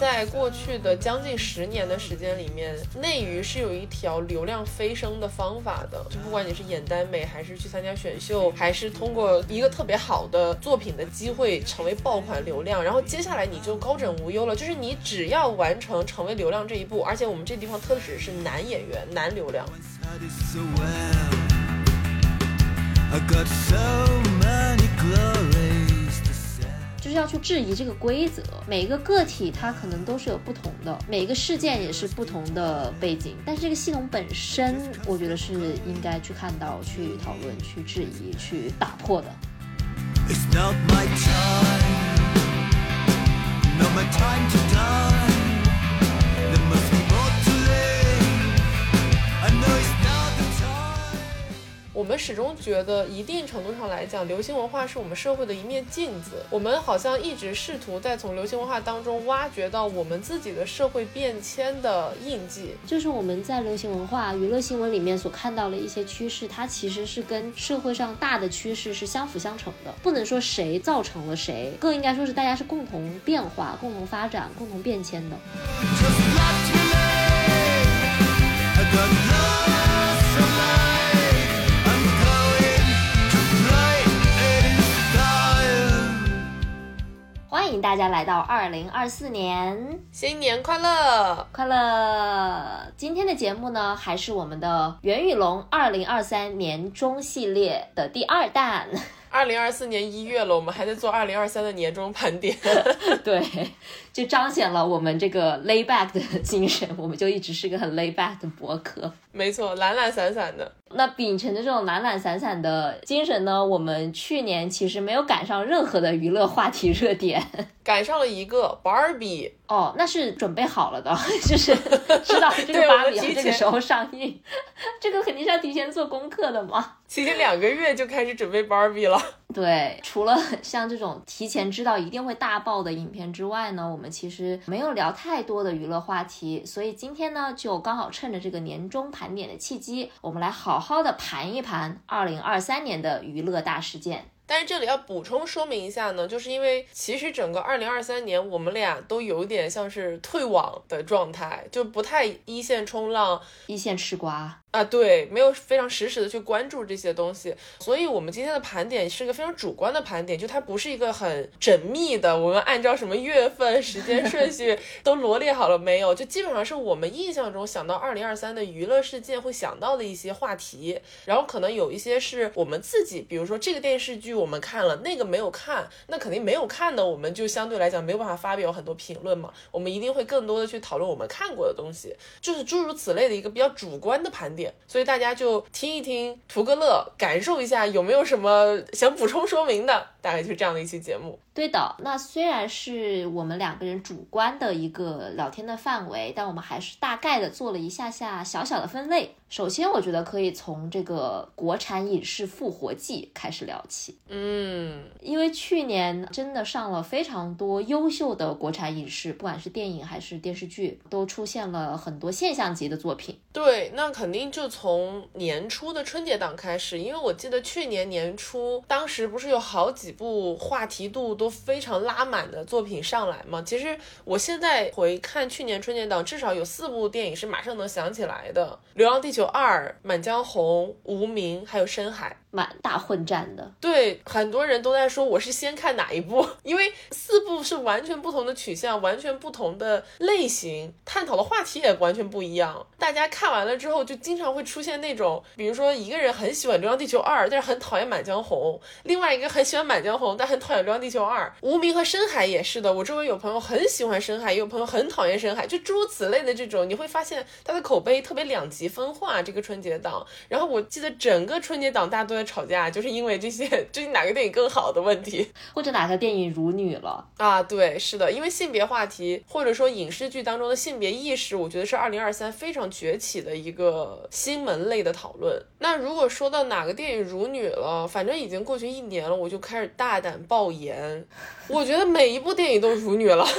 在过去的将近十年的时间里面，内娱是有一条流量飞升的方法的。就不管你是演耽美，还是去参加选秀，还是通过一个特别好的作品的机会成为爆款流量，然后接下来你就高枕无忧了。就是你只要完成成为流量这一步，而且我们这地方特指是男演员、男流量。就是要去质疑这个规则，每一个个体它可能都是有不同的，每一个事件也是不同的背景，但是这个系统本身，我觉得是应该去看到、去讨论、去质疑、去打破的。我们始终觉得，一定程度上来讲，流行文化是我们社会的一面镜子。我们好像一直试图在从流行文化当中挖掘到我们自己的社会变迁的印记。就是我们在流行文化、娱乐新闻里面所看到的一些趋势，它其实是跟社会上大的趋势是相辅相成的。不能说谁造成了谁，更应该说是大家是共同变化、共同发展、共同变迁的。欢迎大家来到二零二四年，新年快乐，快乐！今天的节目呢，还是我们的袁宇龙二零二三年终系列的第二弹。二零二四年一月了，我们还在做二零二三的年终盘点。对，就彰显了我们这个 lay back 的精神，我们就一直是个很 lay back 的博客。没错，懒懒散散的。那秉承着这种懒懒散散的精神呢，我们去年其实没有赶上任何的娱乐话题热点，赶上了一个 Barbie。哦，那是准备好了的，就是 知道这个芭比这个时候上映，这个肯定是要提前做功课的嘛。提前两个月就开始准备 Barbie 了。对，除了像这种提前知道一定会大爆的影片之外呢，我们其实没有聊太多的娱乐话题，所以今天呢，就刚好趁着这个年终盘点的契机，我们来好好的盘一盘二零二三年的娱乐大事件。但是这里要补充说明一下呢，就是因为其实整个二零二三年我们俩都有点像是退网的状态，就不太一线冲浪，一线吃瓜。啊，对，没有非常实时的去关注这些东西，所以我们今天的盘点是一个非常主观的盘点，就它不是一个很缜密的，我们按照什么月份、时间顺序 都罗列好了没有？就基本上是我们印象中想到二零二三的娱乐事件会想到的一些话题，然后可能有一些是我们自己，比如说这个电视剧我们看了，那个没有看，那肯定没有看的，我们就相对来讲没有办法发表很多评论嘛，我们一定会更多的去讨论我们看过的东西，就是诸如此类的一个比较主观的盘点。所以大家就听一听，图个乐，感受一下，有没有什么想补充说明的？大概就是这样的一期节目。对的，那虽然是我们两个人主观的一个聊天的范围，但我们还是大概的做了一下下小小的分类。首先，我觉得可以从这个国产影视复活季开始聊起。嗯，因为去年真的上了非常多优秀的国产影视，不管是电影还是电视剧，都出现了很多现象级的作品。对，那肯定就从年初的春节档开始，因为我记得去年年初，当时不是有好几部话题度都非常拉满的作品上来嘛？其实我现在回看去年春节档，至少有四部电影是马上能想起来的，《流浪地球二》《满江红》《无名》还有《深海》。蛮大混战的，对，很多人都在说我是先看哪一部，因为四部是完全不同的取向，完全不同的类型，探讨的话题也完全不一样。大家看完了之后，就经常会出现那种，比如说一个人很喜欢《流浪地球二》，但是很讨厌《满江红》；另外一个很喜欢《满江红》，但很讨厌《流浪地球二》。无名和深海也是的，我周围有朋友很喜欢深海，也有朋友很讨厌深海，就诸如此类的这种，你会发现它的口碑特别两极分化。这个春节档，然后我记得整个春节档大多。吵架就是因为这些，究竟哪个电影更好的问题，或者哪个电影辱女了啊？对，是的，因为性别话题或者说影视剧当中的性别意识，我觉得是二零二三非常崛起的一个新门类的讨论。那如果说到哪个电影辱女了，反正已经过去一年了，我就开始大胆爆言，我觉得每一部电影都辱女了。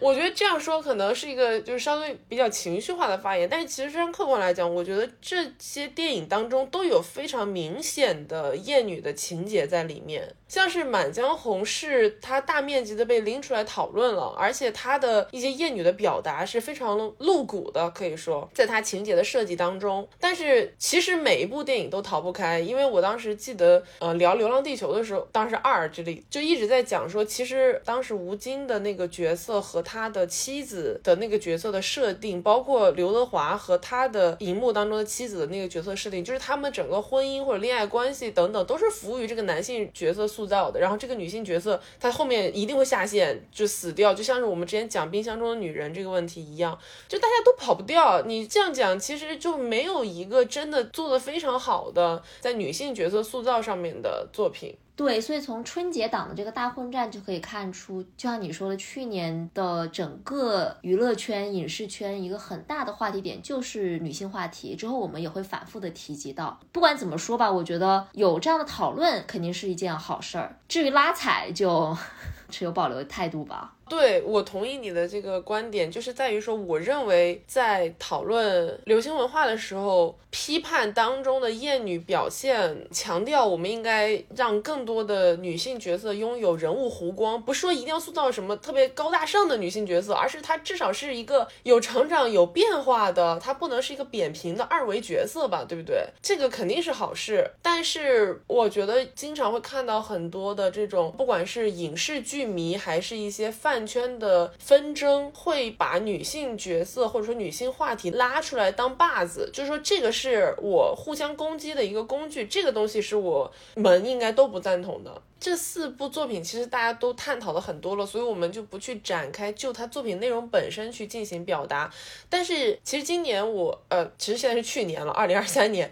我觉得这样说可能是一个就是稍微比较情绪化的发言，但是其实非常客观来讲，我觉得这些电影当中都有非非常明显的厌女的情节在里面。像是《满江红》是它大面积的被拎出来讨论了，而且它的一些艳女的表达是非常露骨的，可以说在它情节的设计当中。但是其实每一部电影都逃不开，因为我当时记得，呃，聊《流浪地球》的时候，当时二这里就一直在讲说，其实当时吴京的那个角色和他的妻子的那个角色的设定，包括刘德华和他的荧幕当中的妻子的那个角色设定，就是他们整个婚姻或者恋爱关系等等，都是服务于这个男性角色塑。塑造的，然后这个女性角色她后面一定会下线，就死掉，就像是我们之前讲冰箱中的女人这个问题一样，就大家都跑不掉。你这样讲，其实就没有一个真的做的非常好的在女性角色塑造上面的作品。对，所以从春节档的这个大混战就可以看出，就像你说的，去年的整个娱乐圈、影视圈一个很大的话题点就是女性话题。之后我们也会反复的提及到。不管怎么说吧，我觉得有这样的讨论肯定是一件好事儿。至于拉踩，就 持有保留的态度吧。对我同意你的这个观点，就是在于说，我认为在讨论流行文化的时候，批判当中的厌女表现，强调我们应该让更多的女性角色拥有人物弧光，不是说一定要塑造什么特别高大上的女性角色，而是她至少是一个有成长、有变化的，她不能是一个扁平的二维角色吧，对不对？这个肯定是好事，但是我觉得经常会看到很多的这种，不管是影视剧迷，还是一些饭。饭圈的纷争会把女性角色或者说女性话题拉出来当靶子，就是说这个是我互相攻击的一个工具，这个东西是我们应该都不赞同的。这四部作品其实大家都探讨了很多了，所以我们就不去展开就它作品内容本身去进行表达。但是其实今年我呃，其实现在是去年了，二零二三年。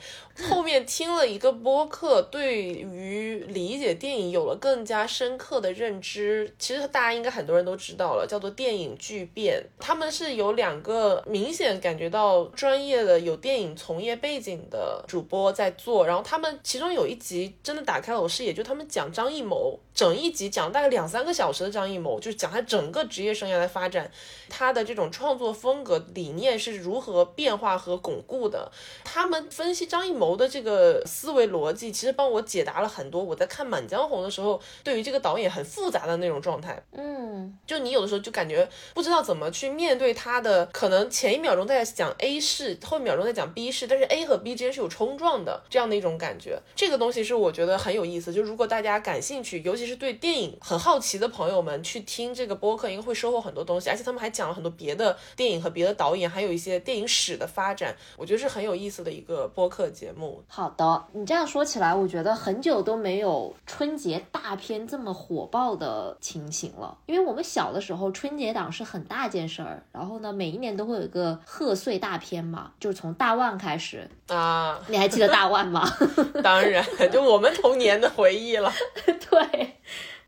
后面听了一个播客，对于理解电影有了更加深刻的认知。其实大家应该很多人都知道了，叫做电影巨变。他们是有两个明显感觉到专业的有电影从业背景的主播在做，然后他们其中有一集真的打开了我视野，就他们讲张艺谋。整一集讲大概两三个小时的张艺谋，就是讲他整个职业生涯的发展，他的这种创作风格理念是如何变化和巩固的。他们分析张艺谋的这个思维逻辑，其实帮我解答了很多我在看《满江红》的时候，对于这个导演很复杂的那种状态。嗯，就你有的时候就感觉不知道怎么去面对他的，可能前一秒钟在讲 A 事，后一秒钟在讲 B 事，但是 A 和 B 之间是有冲撞的这样的一种感觉。这个东西是我觉得很有意思。就如果大家感兴趣，尤其是对电影很好奇的朋友们去听这个播客，应该会收获很多东西，而且他们还讲了很多别的电影和别的导演，还有一些电影史的发展，我觉得是很有意思的一个播客节目。好的，你这样说起来，我觉得很久都没有春节大片这么火爆的情形了。因为我们小的时候，春节档是很大件事儿，然后呢，每一年都会有一个贺岁大片嘛，就是从大万开始啊。你还记得大万吗？当然，就我们童年的回忆了。对，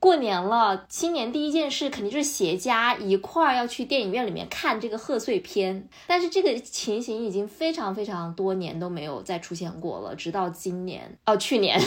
过年了，新年第一件事肯定就是携家一块儿要去电影院里面看这个贺岁片。但是这个情形已经非常非常多年都没有再出现过了，直到今年 哦，去年。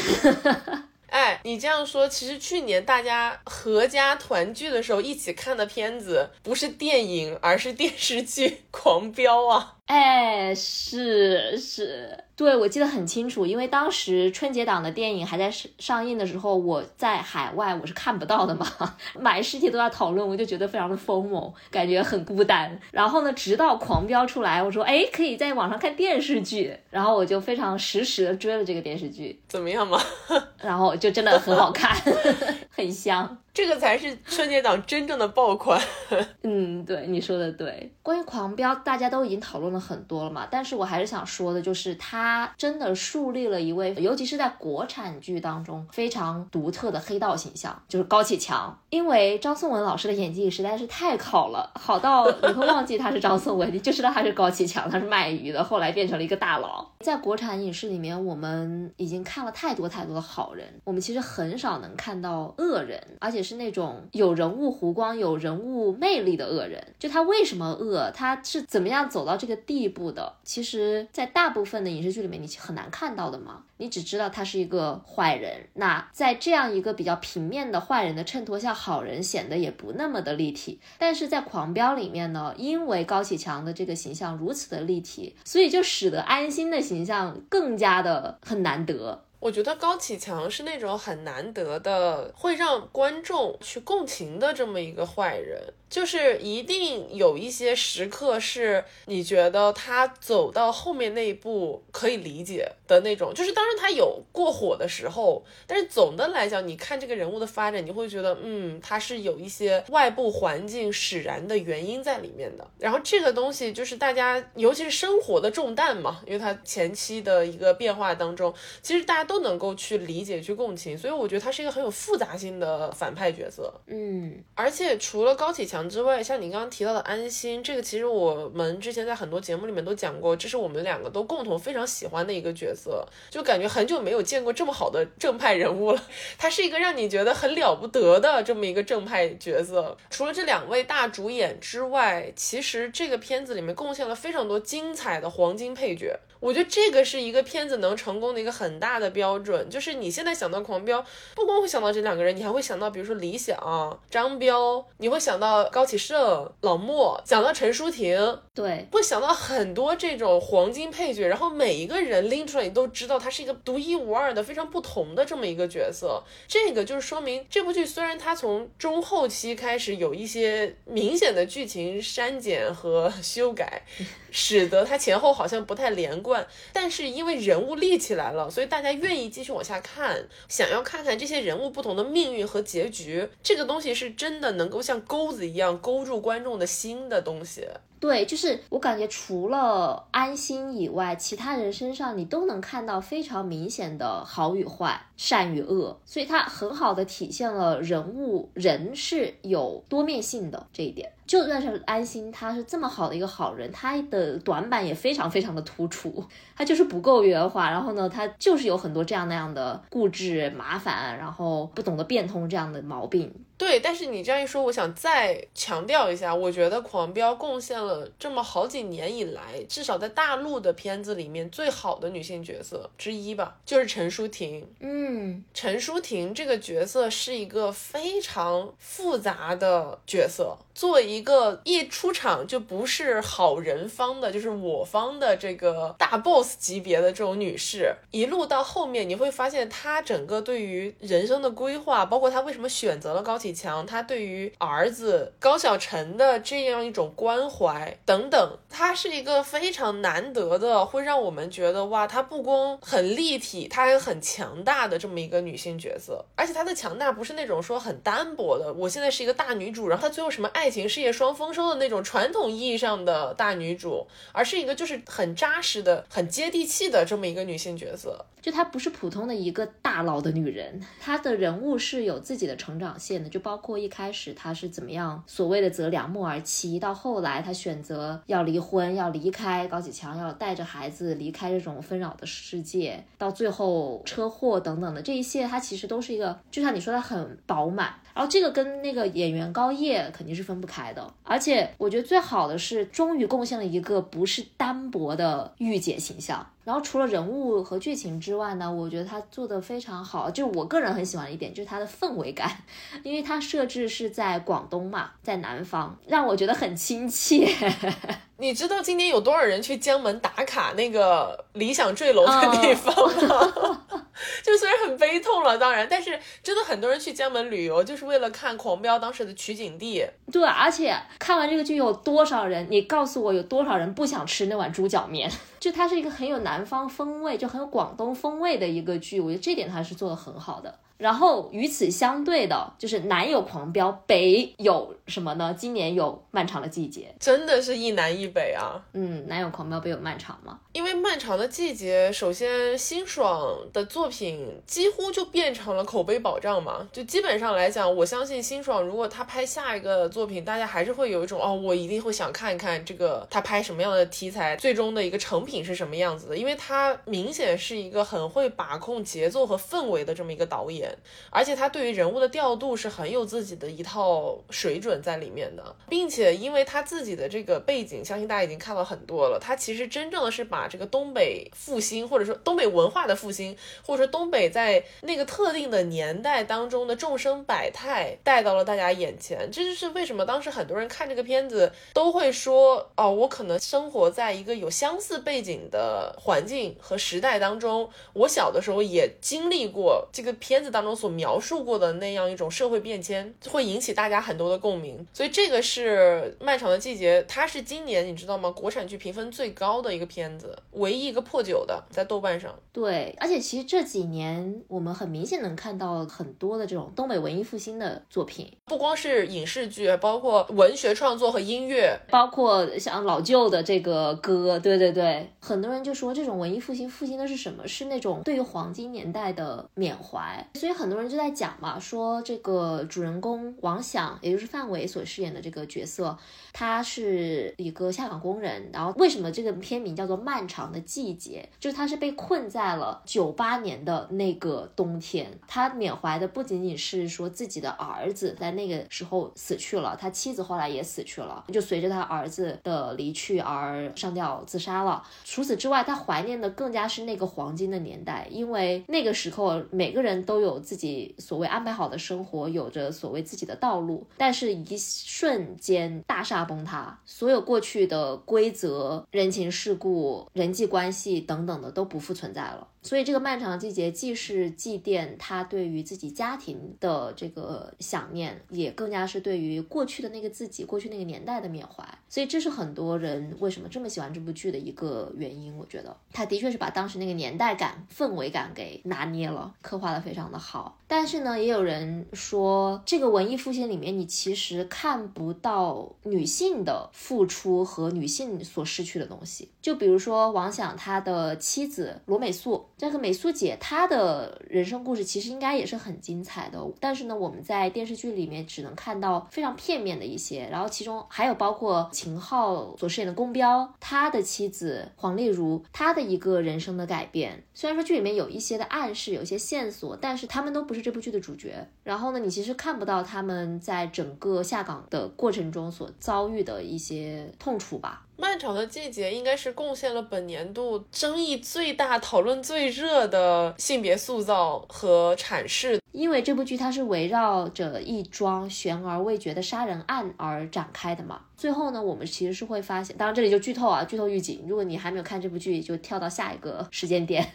哎，你这样说，其实去年大家合家团聚的时候一起看的片子不是电影，而是电视剧《狂飙》啊。哎，是是。对，我记得很清楚，因为当时春节档的电影还在上上映的时候，我在海外，我是看不到的嘛，满世界都在讨论，我就觉得非常的疯魔，感觉很孤单。然后呢，直到《狂飙》出来，我说，哎，可以在网上看电视剧，然后我就非常实时的追了这个电视剧，怎么样嘛？然后就真的很好看，很香。这个才是春节档真正的爆款。嗯，对，你说的对。关于《狂飙》，大家都已经讨论了很多了嘛，但是我还是想说的，就是他真的树立了一位，尤其是在国产剧当中非常独特的黑道形象，就是高启强。因为张颂文老师的演技实在是太好了，好到你会忘记他是张颂文，你就知道他是高启强，他是卖鱼的，后来变成了一个大佬。在国产影视里面，我们已经看了太多太多的好人，我们其实很少能看到恶人，而且。是那种有人物弧光、有人物魅力的恶人。就他为什么恶，他是怎么样走到这个地步的？其实，在大部分的影视剧里面，你很难看到的嘛。你只知道他是一个坏人。那在这样一个比较平面的坏人的衬托下，好人显得也不那么的立体。但是在《狂飙》里面呢，因为高启强的这个形象如此的立体，所以就使得安心的形象更加的很难得。我觉得高启强是那种很难得的，会让观众去共情的这么一个坏人。就是一定有一些时刻是你觉得他走到后面那一步可以理解的那种，就是当然他有过火的时候，但是总的来讲，你看这个人物的发展，你会觉得，嗯，他是有一些外部环境使然的原因在里面的。然后这个东西就是大家，尤其是生活的重担嘛，因为他前期的一个变化当中，其实大家都能够去理解、去共情，所以我觉得他是一个很有复杂性的反派角色。嗯，而且除了高启强。之外，像你刚刚提到的安心，这个其实我们之前在很多节目里面都讲过，这是我们两个都共同非常喜欢的一个角色，色就感觉很久没有见过这么好的正派人物了。他是一个让你觉得很了不得的这么一个正派角色。除了这两位大主演之外，其实这个片子里面贡献了非常多精彩的黄金配角。我觉得这个是一个片子能成功的一个很大的标准，就是你现在想到狂飙，不光会想到这两个人，你还会想到比如说李想、张彪，你会想到高启盛、老莫，想到陈淑婷，对，会想到很多这种黄金配角，然后每一个人拎出来，你都知道他是一个独一无二的、非常不同的这么一个角色。这个就是说明这部剧虽然它从中后期开始有一些明显的剧情删减和 修改。使得它前后好像不太连贯，但是因为人物立起来了，所以大家愿意继续往下看，想要看看这些人物不同的命运和结局。这个东西是真的能够像钩子一样勾住观众的心的东西。对，就是我感觉除了安心以外，其他人身上你都能看到非常明显的好与坏、善与恶，所以它很好的体现了人物人是有多面性的这一点。就算是安心，他是这么好的一个好人，他的短板也非常非常的突出，他就是不够圆滑，然后呢，他就是有很多这样那样的固执、麻烦，然后不懂得变通这样的毛病。对，但是你这样一说，我想再强调一下，我觉得《狂飙》贡献了这么好几年以来，至少在大陆的片子里面最好的女性角色之一吧，就是陈淑婷。嗯，陈淑婷这个角色是一个非常复杂的角色，作为一个一出场就不是好人方的，就是我方的这个大 boss 级别的这种女士，一路到后面，你会发现她整个对于人生的规划，包括她为什么选择了高启。强，她对于儿子高晓晨的这样一种关怀等等，她是一个非常难得的，会让我们觉得哇，她不光很立体，她还很强大的这么一个女性角色。而且她的强大不是那种说很单薄的，我现在是一个大女主，然后她最后什么爱爱情事业双丰收的那种传统意义上的大女主，而是一个就是很扎实的、很接地气的这么一个女性角色。就她不是普通的一个大佬的女人，她的人物是有自己的成长线的。就包括一开始她是怎么样所谓的择良木而栖，到后来她选择要离婚，要离开高启强，要带着孩子离开这种纷扰的世界，到最后车祸等等的这一切，她其实都是一个，就像你说的很饱满。然后这个跟那个演员高叶肯定是分分不开的。而且我觉得最好的是，终于贡献了一个不是单薄的御姐形象。然后除了人物和剧情之外呢，我觉得他做的非常好，就是我个人很喜欢的一点，就是它的氛围感，因为它设置是在广东嘛，在南方，让我觉得很亲切。你知道今年有多少人去江门打卡那个理想坠楼的地方吗？就虽然很悲痛了，当然，但是真的很多人去江门旅游，就是为了看《狂飙》当时的取景地。对，而且看完这个剧，有多少人？你告诉我，有多少人不想吃那碗猪脚面？就它是一个很有南方风味，就很有广东风味的一个剧，我觉得这点它是做的很好的。然后与此相对的，就是南有狂飙，北有什么呢？今年有漫长的季节，真的是一南一北啊。嗯，南有狂飙，北有漫长吗？因为漫长的季节，首先辛爽的作品几乎就变成了口碑保障嘛。就基本上来讲，我相信辛爽如果他拍下一个作品，大家还是会有一种哦，我一定会想看一看这个他拍什么样的题材，最终的一个成品是什么样子的。因为他明显是一个很会把控节奏和氛围的这么一个导演。而且他对于人物的调度是很有自己的一套水准在里面的，并且因为他自己的这个背景，相信大家已经看了很多了，他其实真正的是把这个东北复兴，或者说东北文化的复兴，或者说东北在那个特定的年代当中的众生百态带到了大家眼前，这就是为什么当时很多人看这个片子都会说，哦，我可能生活在一个有相似背景的环境和时代当中，我小的时候也经历过这个片子当中所描述过的那样一种社会变迁，会引起大家很多的共鸣。所以这个是《漫长的季节》，它是今年你知道吗？国产剧评分最高的一个片子，唯一一个破九的，在豆瓣上。对，而且其实这几年我们很明显能看到很多的这种东北文艺复兴的作品，不光是影视剧，包括文学创作和音乐，包括像老旧的这个歌。对对对，很多人就说这种文艺复兴复兴的是什么？是那种对于黄金年代的缅怀。所以很多人就在讲嘛，说这个主人公王响，也就是范伟所饰演的这个角色，他是一个下岗工人。然后为什么这个片名叫做《漫长的季节》？就是他是被困在了九八年的那个冬天。他缅怀的不仅仅是说自己的儿子在那个时候死去了，他妻子后来也死去了，就随着他儿子的离去而上吊自杀了。除此之外，他怀念的更加是那个黄金的年代，因为那个时候每个人都有自己所谓安排好的生活，有着所谓自己的道路，但是一瞬间大厦崩塌，所有过去的规则、人情世故、人际关系等等的都不复存在了。所以这个漫长的季节既是祭奠他对于自己家庭的这个想念，也更加是对于过去的那个自己、过去那个年代的缅怀。所以这是很多人为什么这么喜欢这部剧的一个原因。我觉得他的确是把当时那个年代感、氛围感给拿捏了，刻画的非常的好。但是呢，也有人说这个文艺复兴里面，你其实看不到女性的付出和女性所失去的东西。就比如说王响他的妻子罗美素。这个美素姐她的人生故事其实应该也是很精彩的，但是呢，我们在电视剧里面只能看到非常片面的一些。然后其中还有包括秦昊所饰演的宫彪，他的妻子黄丽茹，她的一个人生的改变。虽然说剧里面有一些的暗示，有一些线索，但是他们都不是这部剧的主角。然后呢，你其实看不到他们在整个下岗的过程中所遭遇的一些痛楚吧。漫长的季节应该是贡献了本年度争议最大、讨论最热的性别塑造和阐释。因为这部剧它是围绕着一桩悬而未决的杀人案而展开的嘛。最后呢，我们其实是会发现，当然这里就剧透啊，剧透预警。如果你还没有看这部剧，就跳到下一个时间点。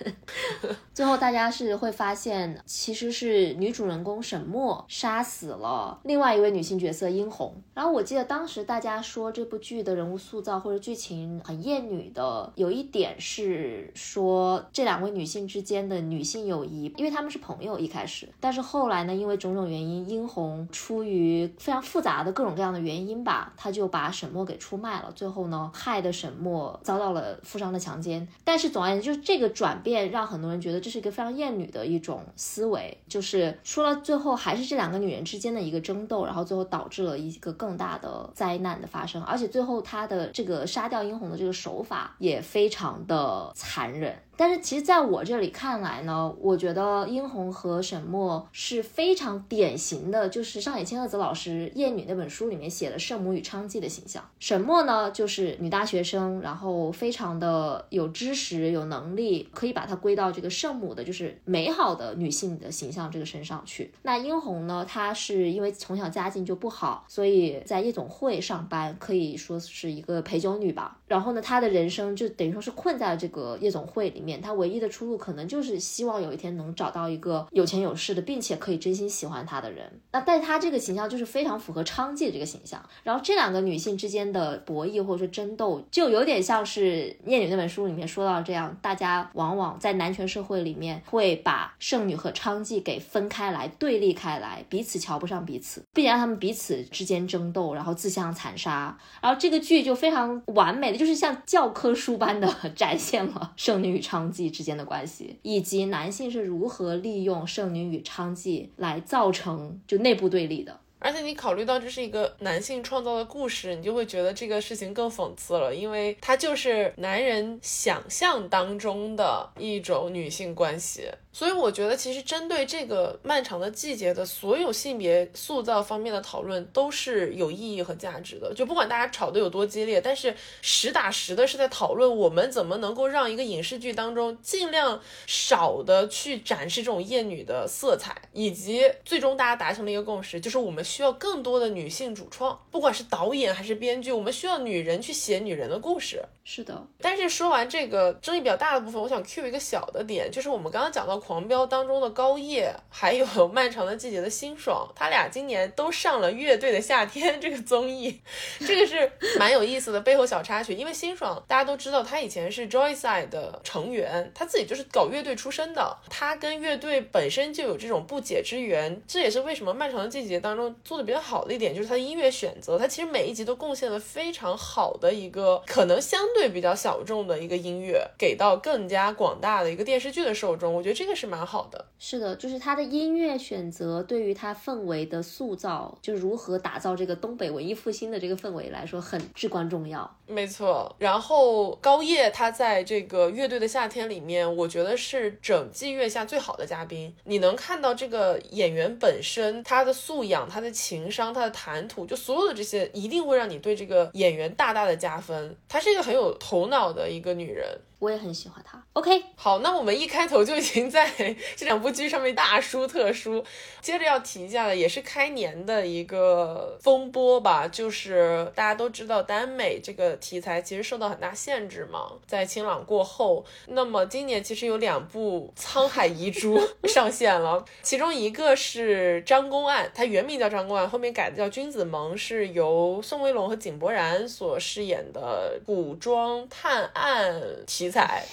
最后大家是会发现，其实是女主人公沈墨杀死了另外一位女性角色殷红。然后我记得当时大家说这部剧的人物塑造或者剧情很厌女的，有一点是说这两位女性之间的女性友谊，因为她们是朋友一开始，但但是后来呢，因为种种原因，殷红出于非常复杂的各种各样的原因吧，她就。把沈墨给出卖了，最后呢，害得沈墨遭到了富商的强奸。但是总而言之，就是这个转变让很多人觉得这是一个非常厌女的一种思维，就是说了最后还是这两个女人之间的一个争斗，然后最后导致了一个更大的灾难的发生。而且最后他的这个杀掉殷红的这个手法也非常的残忍。但是其实，在我这里看来呢，我觉得殷红和沈墨是非常典型的，就是上野千鹤子老师《厌女》那本书里面写的圣母与娼妓的形象。沈墨呢，就是女大学生，然后非常的有知识、有能力，可以把它归到这个圣母的，就是美好的女性的形象这个身上去。那殷红呢，她是因为从小家境就不好，所以在夜总会上班，可以说是一个陪酒女吧。然后呢，她的人生就等于说是困在了这个夜总会里面。他唯一的出路可能就是希望有一天能找到一个有钱有势的，并且可以真心喜欢他的人。那但他这个形象就是非常符合娼妓的这个形象。然后这两个女性之间的博弈或者说争斗，就有点像是《念女》那本书里面说到这样，大家往往在男权社会里面会把剩女和娼妓给分开来，对立开来，彼此瞧不上彼此，并且让他们彼此之间争斗，然后自相残杀。然后这个剧就非常完美的，就是像教科书般的 展现了剩女与娼。娼妓之间的关系，以及男性是如何利用剩女与娼妓来造成就内部对立的。而且你考虑到这是一个男性创造的故事，你就会觉得这个事情更讽刺了，因为它就是男人想象当中的一种女性关系。所以我觉得，其实针对这个漫长的季节的所有性别塑造方面的讨论，都是有意义和价值的。就不管大家吵得有多激烈，但是实打实的是在讨论我们怎么能够让一个影视剧当中尽量少的去展示这种厌女的色彩，以及最终大家达成了一个共识，就是我们需要更多的女性主创，不管是导演还是编剧，我们需要女人去写女人的故事。是的，但是说完这个争议比较大的部分，我想 cue 一个小的点，就是我们刚刚讲到《狂飙》当中的高叶，还有《漫长的季节》的辛爽，他俩今年都上了《乐队的夏天》这个综艺，这个是蛮有意思的背后小插曲。因为辛爽大家都知道，他以前是 Joyside 的成员，他自己就是搞乐队出身的，他跟乐队本身就有这种不解之缘。这也是为什么《漫长的季节》当中做的比较好的一点，就是他的音乐选择，他其实每一集都贡献了非常好的一个可能相。对比较小众的一个音乐，给到更加广大的一个电视剧的受众，我觉得这个是蛮好的。是的，就是他的音乐选择对于他氛围的塑造，就如何打造这个东北文艺复兴的这个氛围来说，很至关重要。没错。然后高叶他在这个乐队的夏天里面，我觉得是整季月下最好的嘉宾。你能看到这个演员本身他的素养、他的情商、他的谈吐，就所有的这些，一定会让你对这个演员大大的加分。他是一个很有。有头脑的一个女人。我也很喜欢他。OK，好，那我们一开头就已经在 这两部剧上面大书特书。接着要提一下的，也是开年的一个风波吧，就是大家都知道耽美这个题材其实受到很大限制嘛，在清朗过后，那么今年其实有两部沧海遗珠 上线了，其中一个是张公案，它原名叫张公案，后面改的叫君子盟，是由宋威龙和井柏然所饰演的古装探案题。彩。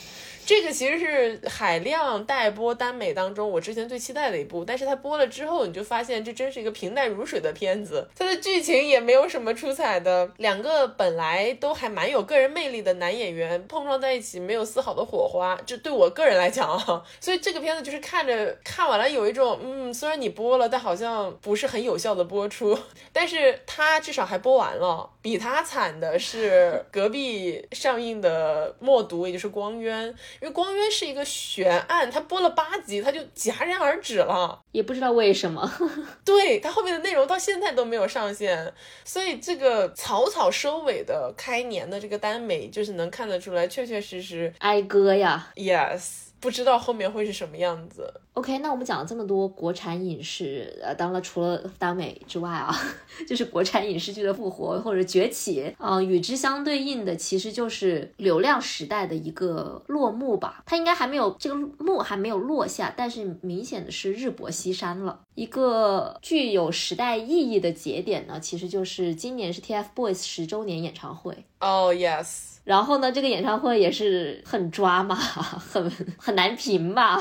这个其实是海量待播耽美当中我之前最期待的一部，但是它播了之后，你就发现这真是一个平淡如水的片子，它的剧情也没有什么出彩的。两个本来都还蛮有个人魅力的男演员碰撞在一起，没有丝毫的火花。这对我个人来讲啊，所以这个片子就是看着看完了有一种，嗯，虽然你播了，但好像不是很有效的播出。但是它至少还播完了。比它惨的是隔壁上映的《默读》，也就是《光渊》。因为《光渊》是一个悬案，它播了八集，它就戛然而止了，也不知道为什么。对它后面的内容到现在都没有上线，所以这个草草收尾的开年的这个耽美，就是能看得出来，确确实实哀歌呀。Yes。不知道后面会是什么样子。OK，那我们讲了这么多国产影视，呃，当然除了耽美之外啊，就是国产影视剧的复活或者崛起，嗯，与之相对应的其实就是流量时代的一个落幕吧。它应该还没有这个幕还没有落下，但是明显的是日薄西山了。一个具有时代意义的节点呢，其实就是今年是 TFBOYS 十周年演唱会。Oh yes。然后呢，这个演唱会也是很抓嘛，很很难评吧。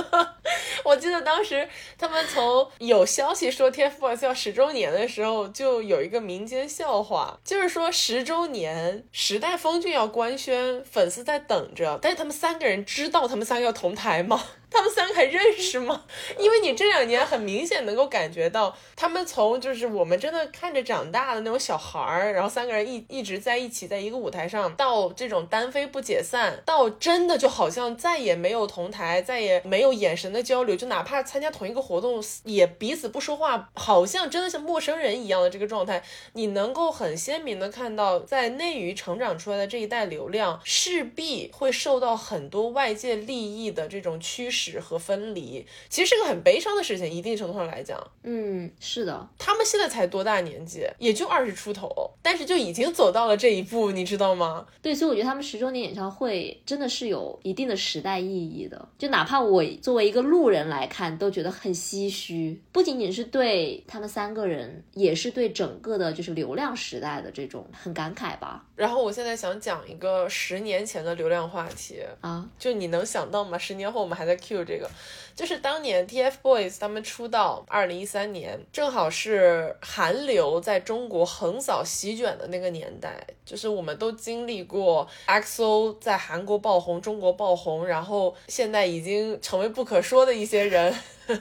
我记得当时他们从有消息说 TFBOYS 要十周年的时候，就有一个民间笑话，就是说十周年时代峰峻要官宣，粉丝在等着，但是他们三个人知道他们三个要同台吗？他们三个还认识吗？因为你这两年很明显能够感觉到，他们从就是我们真的看着长大的那种小孩儿，然后三个人一一直在一起，在一个舞台上，到这种单飞不解散，到真的就好像再也没有同台，再也没有眼神的交流，就哪怕参加同一个活动也彼此不说话，好像真的像陌生人一样的这个状态，你能够很鲜明的看到，在内娱成长出来的这一代流量，势必会受到很多外界利益的这种驱使。和分离其实是个很悲伤的事情，一定程度上来讲，嗯，是的，他们现在才多大年纪，也就二十出头，但是就已经走到了这一步，你知道吗？对，所以我觉得他们十周年演唱会真的是有一定的时代意义的，就哪怕我作为一个路人来看，都觉得很唏嘘，不仅仅是对他们三个人，也是对整个的，就是流量时代的这种很感慨吧。然后我现在想讲一个十年前的流量话题啊，就你能想到吗？十年后我们还在 Q 就是这个就是当年 TFBOYS 他们出道，二零一三年，正好是韩流在中国横扫席卷的那个年代，就是我们都经历过 XO 在韩国爆红，中国爆红，然后现在已经成为不可说的一些人。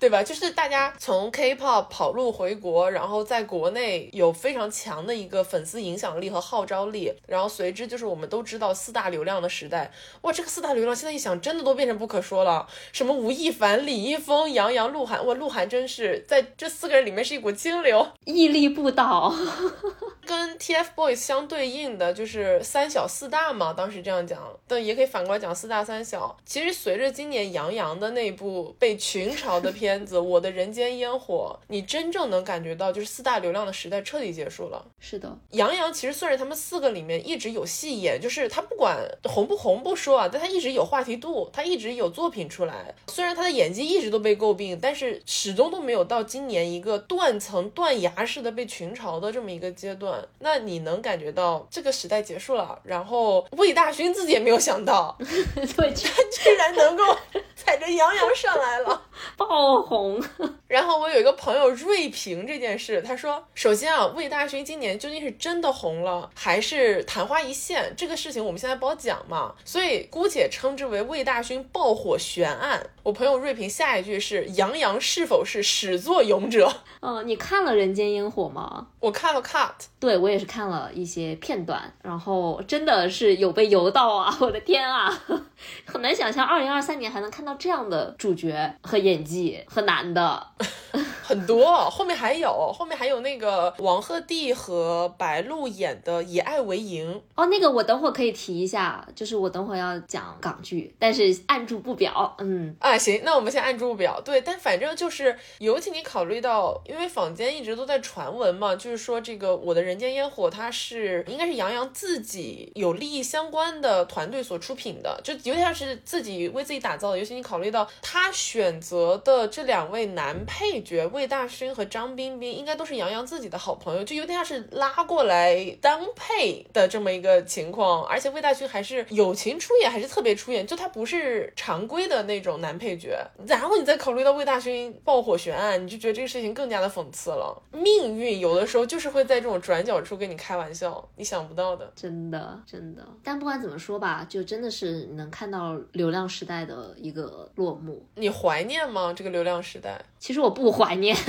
对吧？就是大家从 K-pop 跑路回国，然后在国内有非常强的一个粉丝影响力和号召力，然后随之就是我们都知道四大流量的时代。哇，这个四大流量现在一想，真的都变成不可说了。什么吴亦凡、李易峰、杨洋、鹿晗，哇，鹿晗真是在这四个人里面是一股清流，屹立不倒。跟 TFBOYS 相对应的就是三小四大嘛，当时这样讲，但也可以反过来讲四大三小。其实随着今年杨洋的那部被群嘲的片子《我的人间烟火》，你真正能感觉到就是四大流量的时代彻底结束了。是的，杨洋其实算是他们四个里面一直有戏演，就是他不管红不红不说啊，但他一直有话题度，他一直有作品出来。虽然他的演技一直都被诟病，但是始终都没有到今年一个断层断崖式的被群嘲的这么一个阶段。那你能感觉到这个时代结束了，然后魏大勋自己也没有想到，对，他居然能够踩着杨洋上来了，爆红。然后我有一个朋友锐评这件事，他说：首先啊，魏大勋今年究竟是真的红了，还是昙花一现？这个事情我们现在不好讲嘛，所以姑且称之为魏大勋爆火悬案。我朋友瑞平下一句是：杨洋是否是始作俑者？嗯，你看了《人间烟火》吗？我看了 cut，对我也是看了一些片段，然后真的是有被游到啊！我的天啊，很难想象二零二三年还能看到这样的主角和演技和男的。很多，后面还有，后面还有那个王鹤棣和白鹿演的《以爱为营》哦，那个我等会儿可以提一下，就是我等会儿要讲港剧，但是按住不表。嗯，啊，行，那我们先按住表。对，但反正就是，尤其你考虑到，因为坊间一直都在传闻嘛，就是说这个《我的人间烟火》它是应该是杨洋自己有利益相关的团队所出品的，就有点像是自己为自己打造的。尤其你考虑到他选择的这两位男配角魏大勋和张彬彬，应该都是杨洋自己的好朋友，就有点像是拉过来当配的这么一个情况。而且魏大勋还是友情出演，还是特别出演，就他不是常规的那种男配角。然后你再考虑到魏大勋爆火悬案，你就觉得这个事情更加的讽刺了。命运有的时候就是会在这种转角处跟你开玩笑，你想不到的，真的真的。但不管怎么说吧，就真的是能看到流量时代的一个落幕。你怀念吗？这个流量时代？其实我不怀念。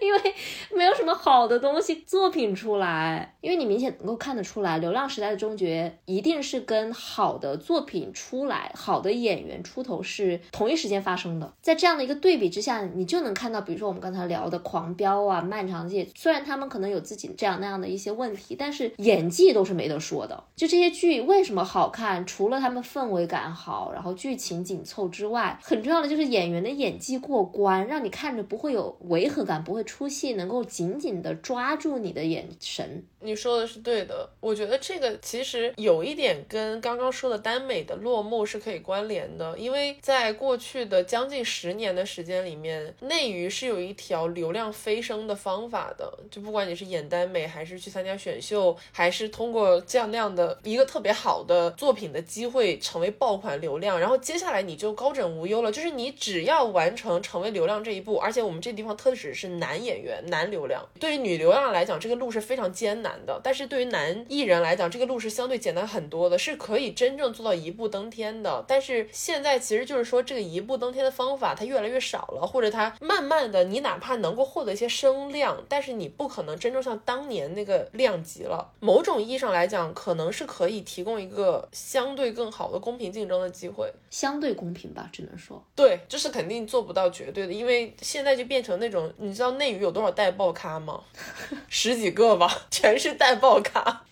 因为没有什么好的东西作品出来，因为你明显能够看得出来，流量时代的终结一定是跟好的作品出来、好的演员出头是同一时间发生的。在这样的一个对比之下，你就能看到，比如说我们刚才聊的《狂飙》啊、《漫长夜》，虽然他们可能有自己这样那样的一些问题，但是演技都是没得说的。就这些剧为什么好看？除了他们氛围感好，然后剧情紧凑之外，很重要的就是演员的演技过关，让你看着不会有违和感，不会出戏，能够紧紧的抓住你的眼神。你说的是对的，我觉得这个其实有一点跟刚刚说的耽美的落幕是可以关联的，因为在过去的将近十年的时间里面，内娱是有一条流量飞升的方法的，就不管你是演耽美，还是去参加选秀，还是通过这样那样的一个特别好的作品的机会成为爆款流量，然后接下来你就高枕无忧了，就是你只要完成成成为流量这一步，而且我们这地方特指是男演员、男流量，对于女流量来讲，这个路是非常艰难。的，但是对于男艺人来讲，这个路是相对简单很多的，是可以真正做到一步登天的。但是现在其实就是说，这个一步登天的方法它越来越少了，或者它慢慢的，你哪怕能够获得一些声量，但是你不可能真正像当年那个量级了。某种意义上来讲，可能是可以提供一个相对更好的公平竞争的机会，相对公平吧，只能说，对，这是肯定做不到绝对的，因为现在就变成那种，你知道内娱有多少代爆咖吗？十几个吧，全是。带爆咖，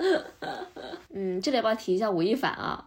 嗯，这里要不要提一下吴亦凡啊？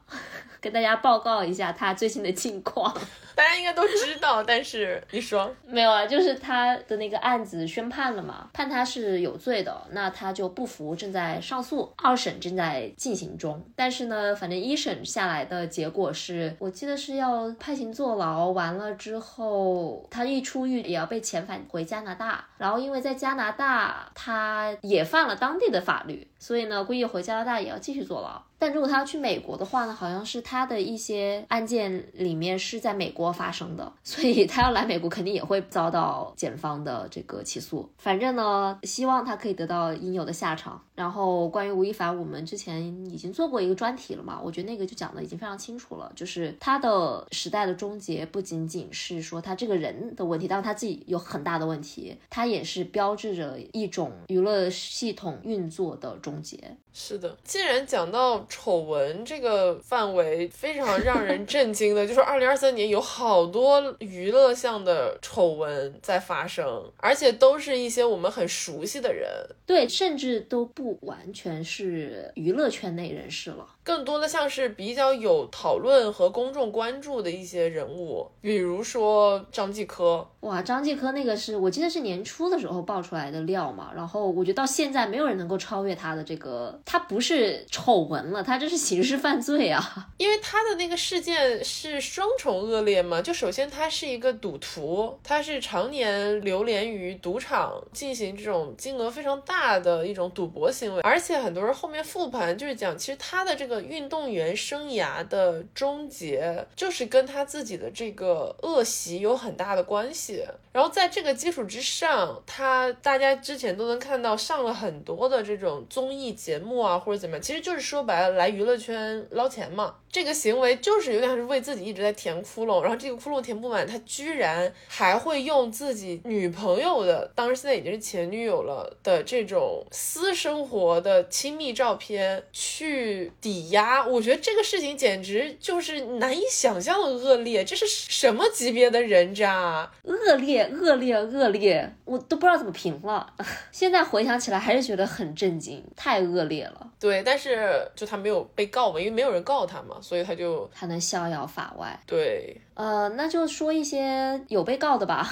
跟大家报告一下他最新的近况。大家应该都知道，但是你说没有啊？就是他的那个案子宣判了嘛，判他是有罪的，那他就不服，正在上诉，二审正在进行中。但是呢，反正一审下来的结果是，我记得是要判刑坐牢，完了之后他一出狱也要被遣返回加拿大。然后因为在加拿大他也犯了当地的法律，所以呢，估计回加拿大也要继续坐牢。但如果他要去美国的话呢，好像是他的一些案件里面是在美国。发生的，所以他要来美国肯定也会遭到检方的这个起诉。反正呢，希望他可以得到应有的下场。然后关于吴亦凡，我们之前已经做过一个专题了嘛，我觉得那个就讲的已经非常清楚了，就是他的时代的终结不仅仅是说他这个人的问题，当然他自己有很大的问题，他也是标志着一种娱乐系统运作的终结。是的，既然讲到丑闻这个范围，非常让人 震惊的，就是二零二三年有好多娱乐项的丑闻在发生，而且都是一些我们很熟悉的人，对，甚至都不完全是娱乐圈内人士了。更多的像是比较有讨论和公众关注的一些人物，比如说张继科。哇，张继科那个是我记得是年初的时候爆出来的料嘛，然后我觉得到现在没有人能够超越他的这个，他不是丑闻了，他这是刑事犯罪啊，因为他的那个事件是双重恶劣嘛，就首先他是一个赌徒，他是常年流连于赌场进行这种金额非常大的一种赌博行为，而且很多人后面复盘就是讲，其实他的这个。运动员生涯的终结，就是跟他自己的这个恶习有很大的关系。然后在这个基础之上，他大家之前都能看到上了很多的这种综艺节目啊，或者怎么样，其实就是说白了来娱乐圈捞钱嘛。这个行为就是有点像是为自己一直在填窟窿，然后这个窟窿填不满，他居然还会用自己女朋友的，当时现在已经是前女友了的这种私生活的亲密照片去抵押。我觉得这个事情简直就是难以想象的恶劣，这是什么级别的人渣？恶劣，恶劣，恶劣，我都不知道怎么评了。现在回想起来还是觉得很震惊，太恶劣了。对，但是就他没有被告嘛，因为没有人告他嘛。所以他就他能逍遥法外。对。呃，那就说一些有被告的吧，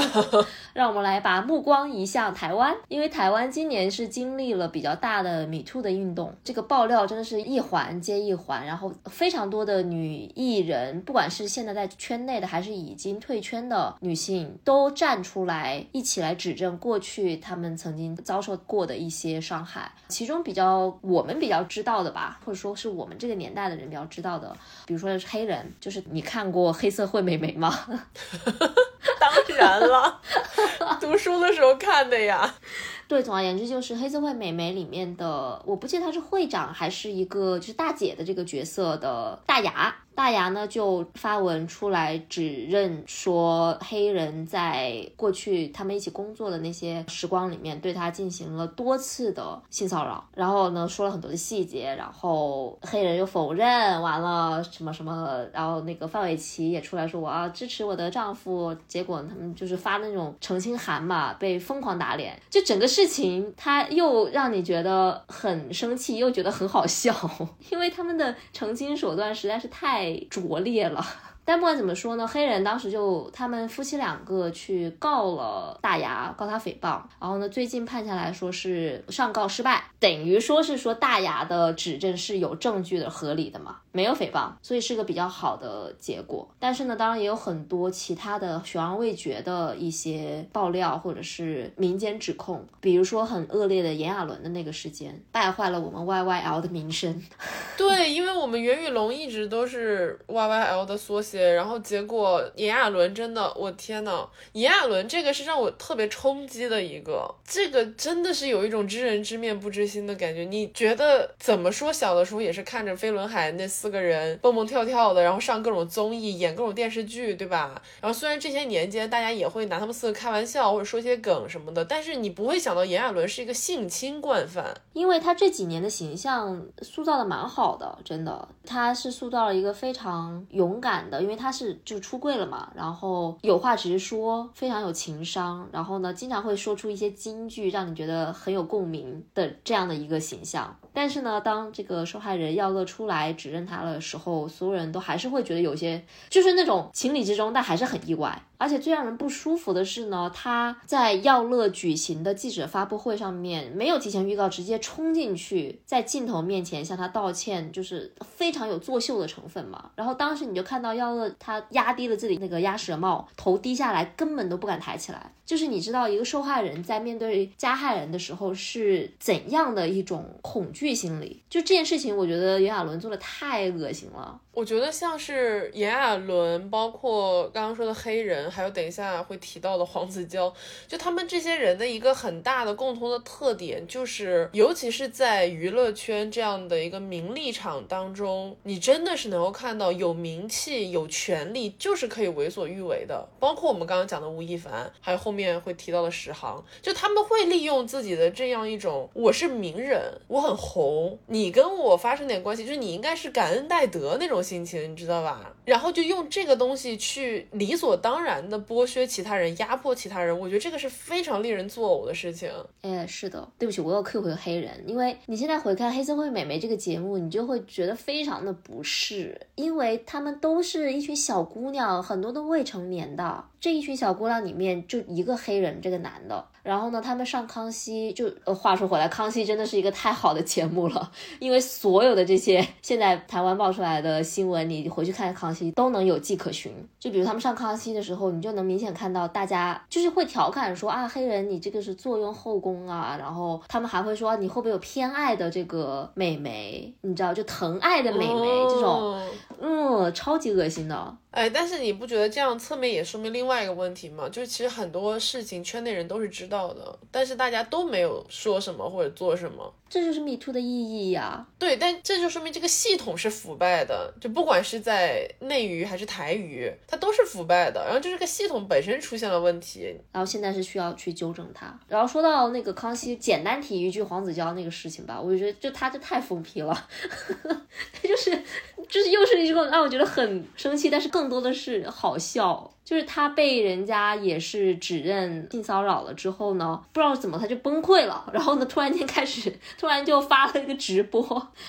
让我们来把目光移向台湾，因为台湾今年是经历了比较大的米兔的运动，这个爆料真的是一环接一环，然后非常多的女艺人，不管是现在在圈内的，还是已经退圈的女性，都站出来一起来指证过去他们曾经遭受过的一些伤害，其中比较我们比较知道的吧，或者说是我们这个年代的人比较知道的，比如说是黑人，就是你看过。黑社会美眉吗？当然了，读书的时候看的呀。对，总而言之就是黑社会美眉里面的，我不记得她是会长还是一个就是大姐的这个角色的大牙。大牙呢就发文出来指认说，黑人在过去他们一起工作的那些时光里面，对他进行了多次的性骚扰，然后呢说了很多的细节，然后黑人又否认，完了什么什么，然后那个范玮琪也出来说我要支持我的丈夫，结果他们就是发那种澄清函嘛，被疯狂打脸，就整个事情他又让你觉得很生气，又觉得很好笑，因为他们的澄清手段实在是太。拙劣了。但不管怎么说呢，黑人当时就他们夫妻两个去告了大牙，告他诽谤。然后呢，最近判下来说是上告失败，等于说是说大牙的指证是有证据的、合理的嘛，没有诽谤，所以是个比较好的结果。但是呢，当然也有很多其他的悬而未决的一些爆料或者是民间指控，比如说很恶劣的炎亚纶的那个事件，败坏了我们 YYL 的名声。对，因为我们袁宇龙一直都是 YYL 的缩写。然后结果炎亚纶真的，我天呐，炎亚纶这个是让我特别冲击的一个，这个真的是有一种知人知面不知心的感觉。你觉得怎么说？小的时候也是看着飞轮海那四个人蹦蹦跳跳的，然后上各种综艺，演各种电视剧，对吧？然后虽然这些年间大家也会拿他们四个开玩笑或者说些梗什么的，但是你不会想到炎亚纶是一个性侵惯犯，因为他这几年的形象塑造的蛮好的，真的，他是塑造了一个非常勇敢的。因为他是就出柜了嘛，然后有话直说，非常有情商，然后呢，经常会说出一些金句，让你觉得很有共鸣的这样的一个形象。但是呢，当这个受害人耀乐出来指认他的时候，所有人都还是会觉得有些就是那种情理之中，但还是很意外。而且最让人不舒服的是呢，他在耀乐举行的记者发布会上面没有提前预告，直接冲进去，在镜头面前向他道歉，就是非常有作秀的成分嘛。然后当时你就看到耀乐他压低了自己那个鸭舌帽，头低下来，根本都不敢抬起来。就是你知道一个受害人在面对加害人的时候是怎样的一种恐惧心理？就这件事情，我觉得炎亚纶做的太恶心了。我觉得像是炎亚纶，包括刚刚说的黑人，还有等一下会提到的黄子佼，就他们这些人的一个很大的共同的特点，就是尤其是在娱乐圈这样的一个名利场当中，你真的是能够看到有名气、有权利就是可以为所欲为的。包括我们刚刚讲的吴亦凡，还有后面会提到的史航，就他们会利用自己的这样一种我是名人，我很红，你跟我发生点关系，就是你应该是感恩戴德那种。心情你知道吧？然后就用这个东西去理所当然的剥削其他人、压迫其他人，我觉得这个是非常令人作呕的事情。哎，是的，对不起，我又 Q 回黑人，因为你现在回看《黑社会美眉》这个节目，你就会觉得非常的不适，因为他们都是一群小姑娘，很多都未成年的。这一群小姑娘里面就一个黑人，这个男的。然后呢，他们上康熙就呃，话说回来，康熙真的是一个太好的节目了，因为所有的这些现在台湾爆出来的新闻，你回去看康熙都能有迹可循。就比如他们上康熙的时候，你就能明显看到大家就是会调侃说啊，黑人你这个是坐拥后宫啊，然后他们还会说你会不会有偏爱的这个美眉，你知道就疼爱的美眉这种，嗯，超级恶心的。哎，但是你不觉得这样侧面也说明另外一个问题吗？就是其实很多事情圈内人都是知道的，但是大家都没有说什么或者做什么。这就是 Me Too 的意义呀。对，但这就说明这个系统是腐败的，就不管是在内娱还是台娱，它都是腐败的。然后就是个系统本身出现了问题，然后现在是需要去纠正它。然后说到那个康熙，简单提一句黄子佼那个事情吧，我就觉得就他这太疯批了，他就是就是又是一个让我觉得很生气，但是更多的是好笑。就是他被人家也是指认性骚扰了之后呢，不知道怎么他就崩溃了，然后呢，突然间开始，突然就发了一个直播，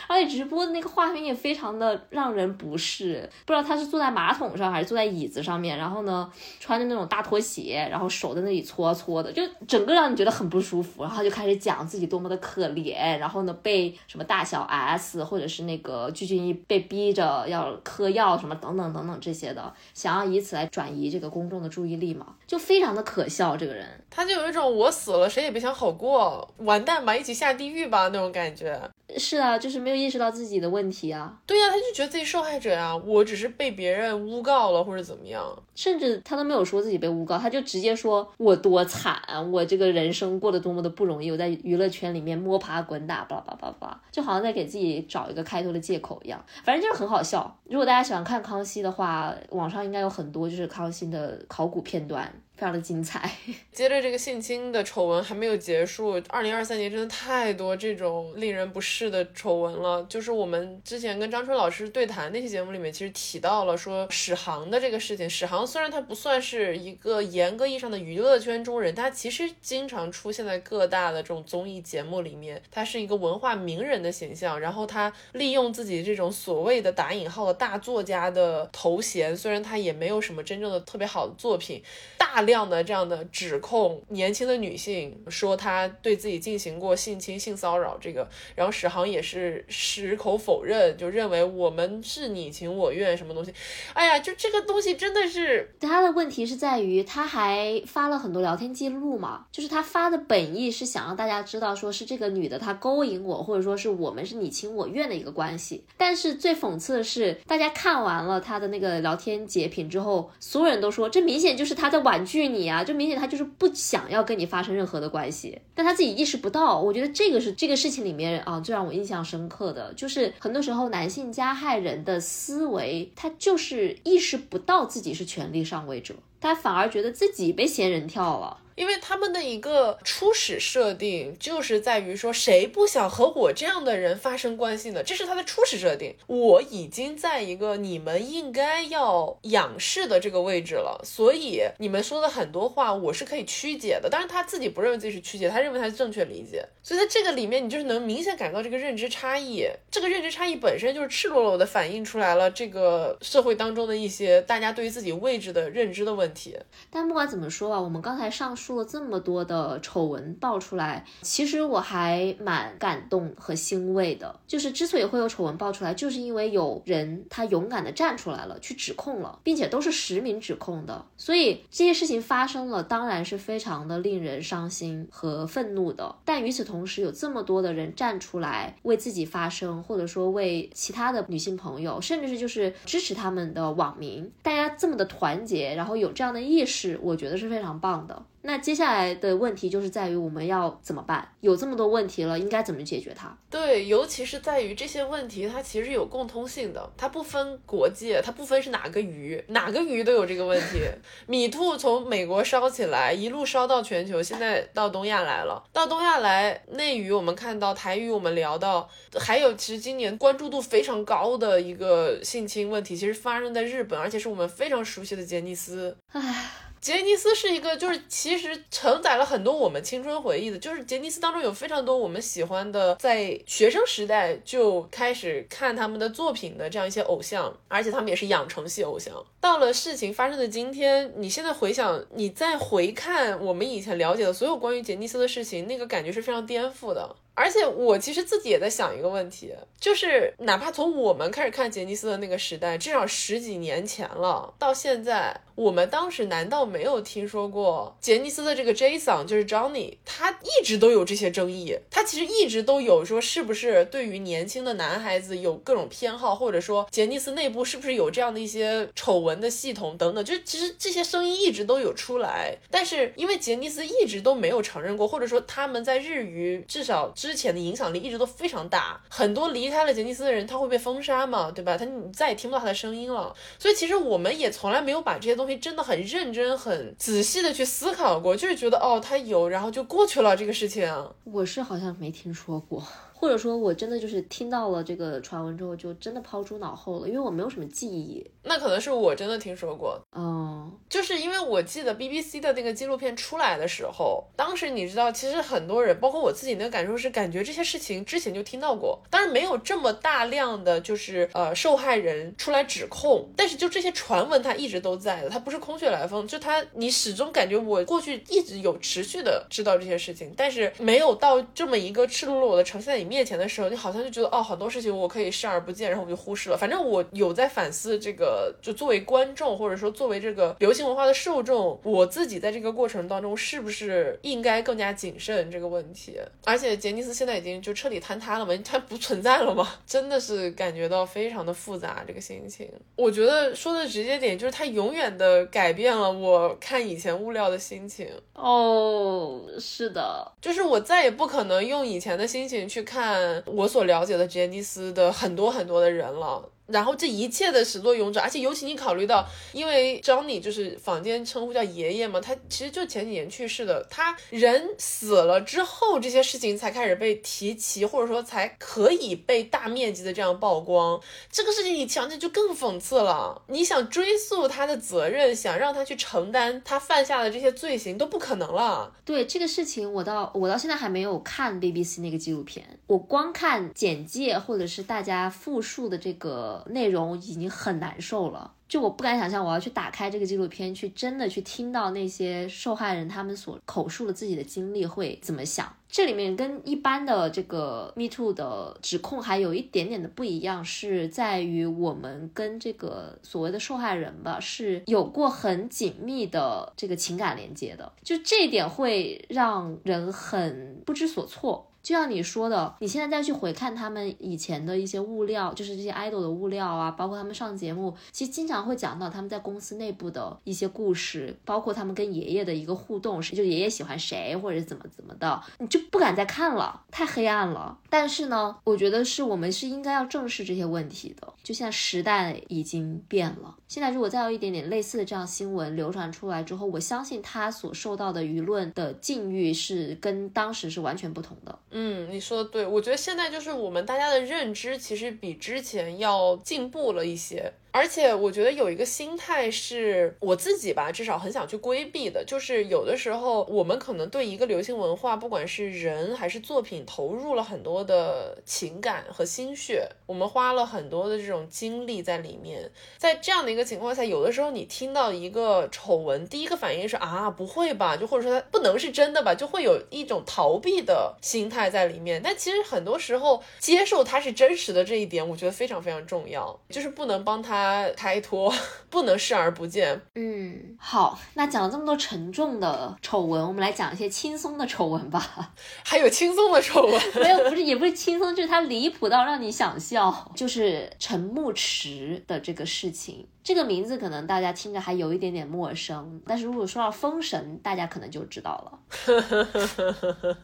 而且直播的那个画面也非常的让人不适，不知道他是坐在马桶上还是坐在椅子上面，然后呢，穿着那种大拖鞋，然后手在那里搓搓的，就整个让你觉得很不舒服，然后就开始讲自己多么的可怜，然后呢，被什么大小 S 或者是那个鞠婧祎被逼着要嗑药什么等等等等这些的，想要以此来转移。这个公众的注意力嘛，就非常的可笑。这个人，他就有一种我死了谁也别想好过，完蛋吧，一起下地狱吧那种感觉。是啊，就是没有意识到自己的问题啊。对呀，他就觉得自己受害者啊，我只是被别人诬告了或者怎么样，甚至他都没有说自己被诬告，他就直接说我多惨，我这个人生过得多么的不容易，我在娱乐圈里面摸爬滚打，巴拉巴拉巴拉，就好像在给自己找一个开脱的借口一样。反正就是很好笑。如果大家喜欢看康熙的话，网上应该有很多就是康熙的考古片段。非常的精彩。接着这个性侵的丑闻还没有结束，二零二三年真的太多这种令人不适的丑闻了。就是我们之前跟张春老师对谈那期节目里面，其实提到了说史航的这个事情。史航虽然他不算是一个严格意义上的娱乐圈中人，他其实经常出现在各大的这种综艺节目里面，他是一个文化名人的形象。然后他利用自己这种所谓的打引号的大作家的头衔，虽然他也没有什么真正的特别好的作品，大。量的这样的指控，年轻的女性说她对自己进行过性侵、性骚扰，这个，然后史航也是矢口否认，就认为我们是你情我愿什么东西。哎呀，就这个东西真的是他的问题是在于他还发了很多聊天记录嘛，就是他发的本意是想让大家知道，说是这个女的她勾引我，或者说是我们是你情我愿的一个关系。但是最讽刺的是，大家看完了他的那个聊天截屏之后，所有人都说这明显就是他在婉拒。拒你啊，就明显他就是不想要跟你发生任何的关系，但他自己意识不到。我觉得这个是这个事情里面啊，最让我印象深刻的就是很多时候男性加害人的思维，他就是意识不到自己是权力上位者，他反而觉得自己被仙人跳了。因为他们的一个初始设定就是在于说，谁不想和我这样的人发生关系呢？这是他的初始设定。我已经在一个你们应该要仰视的这个位置了，所以你们说的很多话，我是可以曲解的。当然他自己不认为自己是曲解，他认为他是正确理解。所以在这个里面，你就是能明显感到这个认知差异。这个认知差异本身就是赤裸裸的反映出来了这个社会当中的一些大家对于自己位置的认知的问题。但不管怎么说啊，我们刚才上述出了这么多的丑闻爆出来，其实我还蛮感动和欣慰的。就是之所以会有丑闻爆出来，就是因为有人他勇敢的站出来了，去指控了，并且都是实名指控的。所以这些事情发生了，当然是非常的令人伤心和愤怒的。但与此同时，有这么多的人站出来为自己发声，或者说为其他的女性朋友，甚至是就是支持他们的网民，大家这么的团结，然后有这样的意识，我觉得是非常棒的。那接下来的问题就是在于我们要怎么办？有这么多问题了，应该怎么解决它？对，尤其是在于这些问题，它其实有共通性的，它不分国界，它不分是哪个鱼，哪个鱼都有这个问题。米兔从美国烧起来，一路烧到全球，现在到东亚来了。到东亚来，内娱我们看到，台语我们聊到，还有其实今年关注度非常高的一个性侵问题，其实发生在日本，而且是我们非常熟悉的杰尼斯。唉。杰尼斯是一个，就是其实承载了很多我们青春回忆的，就是杰尼斯当中有非常多我们喜欢的，在学生时代就开始看他们的作品的这样一些偶像，而且他们也是养成系偶像。到了事情发生的今天，你现在回想，你再回看我们以前了解的所有关于杰尼斯的事情，那个感觉是非常颠覆的。而且我其实自己也在想一个问题，就是哪怕从我们开始看杰尼斯的那个时代，至少十几年前了，到现在，我们当时难道没有听说过杰尼斯的这个 Jason，就是 Johnny，他一直都有这些争议，他其实一直都有说是不是对于年轻的男孩子有各种偏好，或者说杰尼斯内部是不是有这样的一些丑闻的系统等等，就其实这些声音一直都有出来，但是因为杰尼斯一直都没有承认过，或者说他们在日语至少。之前的影响力一直都非常大，很多离开了杰尼斯的人他会被封杀嘛，对吧？他你再也听不到他的声音了。所以其实我们也从来没有把这些东西真的很认真、很仔细的去思考过，就是觉得哦，他有，然后就过去了这个事情。我是好像没听说过。或者说，我真的就是听到了这个传闻之后，就真的抛诸脑后了，因为我没有什么记忆。那可能是我真的听说过，嗯，就是因为我记得 BBC 的那个纪录片出来的时候，当时你知道，其实很多人，包括我自己，那个感受是，感觉这些事情之前就听到过，当然没有这么大量的就是呃受害人出来指控，但是就这些传闻它一直都在的，它不是空穴来风，就它你始终感觉我过去一直有持续的知道这些事情，但是没有到这么一个赤裸裸的呈现在你。面前的时候，你好像就觉得哦，很多事情我可以视而不见，然后我就忽视了。反正我有在反思这个，就作为观众，或者说作为这个流行文化的受众，我自己在这个过程当中是不是应该更加谨慎这个问题。而且杰尼斯现在已经就彻底坍塌了嘛，它不存在了嘛？真的是感觉到非常的复杂这个心情。我觉得说的直接点就是，它永远的改变了我看以前物料的心情。哦，是的，就是我再也不可能用以前的心情去看。看我所了解的杰尼斯的很多很多的人了。然后这一切的始作俑者，而且尤其你考虑到，因为 Johnny 就是坊间称呼叫爷爷嘛，他其实就前几年去世的。他人死了之后，这些事情才开始被提起，或者说才可以被大面积的这样曝光。这个事情你想想就更讽刺了。你想追溯他的责任，想让他去承担他犯下的这些罪行，都不可能了。对这个事情，我到我到现在还没有看 BBC 那个纪录片，我光看简介或者是大家复述的这个。内容已经很难受了，就我不敢想象我要去打开这个纪录片，去真的去听到那些受害人他们所口述的自己的经历会怎么想。这里面跟一般的这个 Me Too 的指控还有一点点的不一样，是在于我们跟这个所谓的受害人吧是有过很紧密的这个情感连接的，就这一点会让人很不知所措。就像你说的，你现在再去回看他们以前的一些物料，就是这些 idol 的物料啊，包括他们上节目，其实经常会讲到他们在公司内部的一些故事，包括他们跟爷爷的一个互动，是就爷爷喜欢谁或者怎么怎么的，你就不敢再看了，太黑暗了。但是呢，我觉得是我们是应该要正视这些问题的。就现在时代已经变了，现在如果再有一点点类似的这样新闻流传出来之后，我相信他所受到的舆论的境遇是跟当时是完全不同的。嗯，你说的对，我觉得现在就是我们大家的认知其实比之前要进步了一些。而且我觉得有一个心态是我自己吧，至少很想去规避的，就是有的时候我们可能对一个流行文化，不管是人还是作品，投入了很多的情感和心血，我们花了很多的这种精力在里面。在这样的一个情况下，有的时候你听到一个丑闻，第一个反应是啊，不会吧？就或者说它不能是真的吧？就会有一种逃避的心态在里面。但其实很多时候接受它是真实的这一点，我觉得非常非常重要，就是不能帮他。开脱 不能视而不见。嗯，好，那讲了这么多沉重的丑闻，我们来讲一些轻松的丑闻吧。还有轻松的丑闻？没有，不是，也不是轻松，就是它离谱到让你想笑。就是陈牧驰的这个事情。这个名字可能大家听着还有一点点陌生，但是如果说到封神，大家可能就知道了。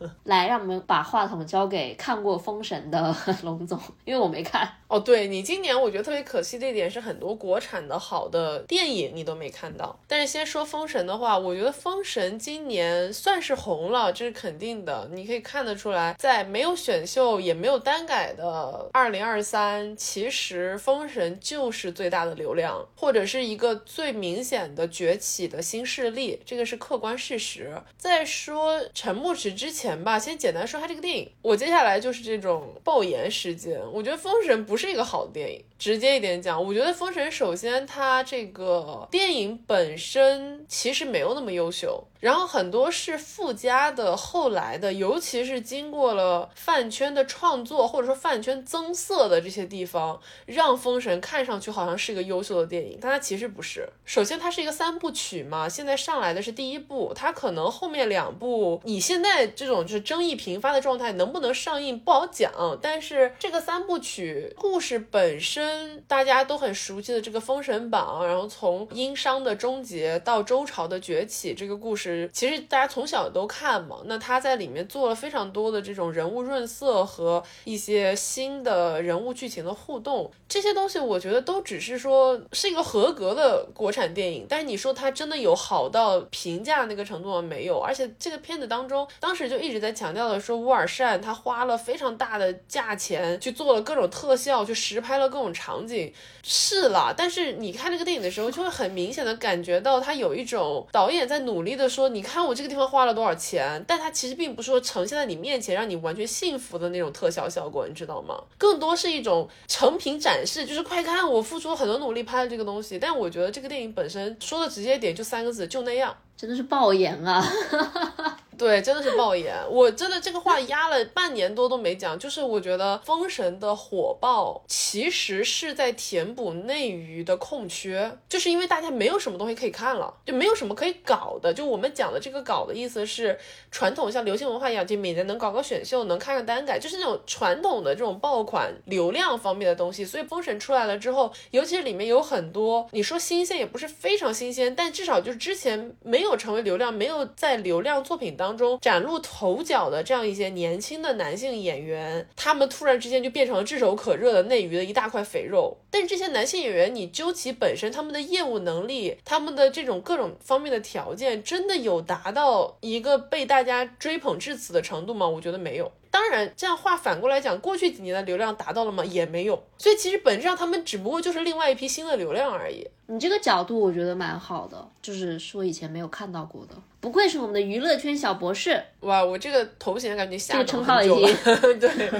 来，让我们把话筒交给看过封神的 龙总，因为我没看。哦，对你今年我觉得特别可惜的一点是，很多国产的好的电影你都没看到。但是先说封神的话，我觉得封神今年算是红了，这是肯定的。你可以看得出来，在没有选秀也没有单改的二零二三，其实封神就是最大的流量。或者是一个最明显的崛起的新势力，这个是客观事实。在说陈牧驰之前吧，先简单说下这个电影。我接下来就是这种爆言时间。我觉得《封神》不是一个好电影。直接一点讲，我觉得《封神》首先它这个电影本身其实没有那么优秀。然后很多是附加的，后来的，尤其是经过了饭圈的创作，或者说饭圈增色的这些地方，让《封神》看上去好像是一个优秀的电影，但它其实不是。首先，它是一个三部曲嘛，现在上来的是第一部，它可能后面两部，你现在这种就是争议频发的状态，能不能上映不好讲。但是这个三部曲故事本身，跟大家都很熟悉的这个《封神榜》，然后从殷商的终结到周朝的崛起，这个故事。其实大家从小都看嘛，那他在里面做了非常多的这种人物润色和一些新的人物剧情的互动，这些东西我觉得都只是说是一个合格的国产电影，但是你说它真的有好到评价那个程度吗？没有，而且这个片子当中，当时就一直在强调的说乌尔善他花了非常大的价钱去做了各种特效，去实拍了各种场景，是了，但是你看这个电影的时候，就会很明显的感觉到他有一种导演在努力的说。你看我这个地方花了多少钱，但它其实并不是说呈现在你面前让你完全信服的那种特效效果，你知道吗？更多是一种成品展示，就是快看我付出了很多努力拍的这个东西。但我觉得这个电影本身说的直接点就三个字，就那样，真的是爆言啊。对，真的是爆言。我真的这个话压了半年多都没讲，就是我觉得《封神》的火爆其实是在填补内娱的空缺，就是因为大家没有什么东西可以看了，就没有什么可以搞的。就我们讲的这个搞的意思是，传统像流行文化一样，就每年能搞个选秀，能看个单改，就是那种传统的这种爆款流量方面的东西。所以《封神》出来了之后，尤其是里面有很多，你说新鲜也不是非常新鲜，但至少就是之前没有成为流量，没有在流量作品当。中崭露头角的这样一些年轻的男性演员，他们突然之间就变成了炙手可热的内娱的一大块肥肉。但是这些男性演员，你究其本身，他们的业务能力，他们的这种各种方面的条件，真的有达到一个被大家追捧至此的程度吗？我觉得没有。当然，这样话反过来讲，过去几年的流量达到了吗？也没有。所以其实本质上，他们只不过就是另外一批新的流量而已。你这个角度我觉得蛮好的，就是说以前没有看到过的。不愧是我们的娱乐圈小博士哇！我这个头衔感觉下这个称号已经 对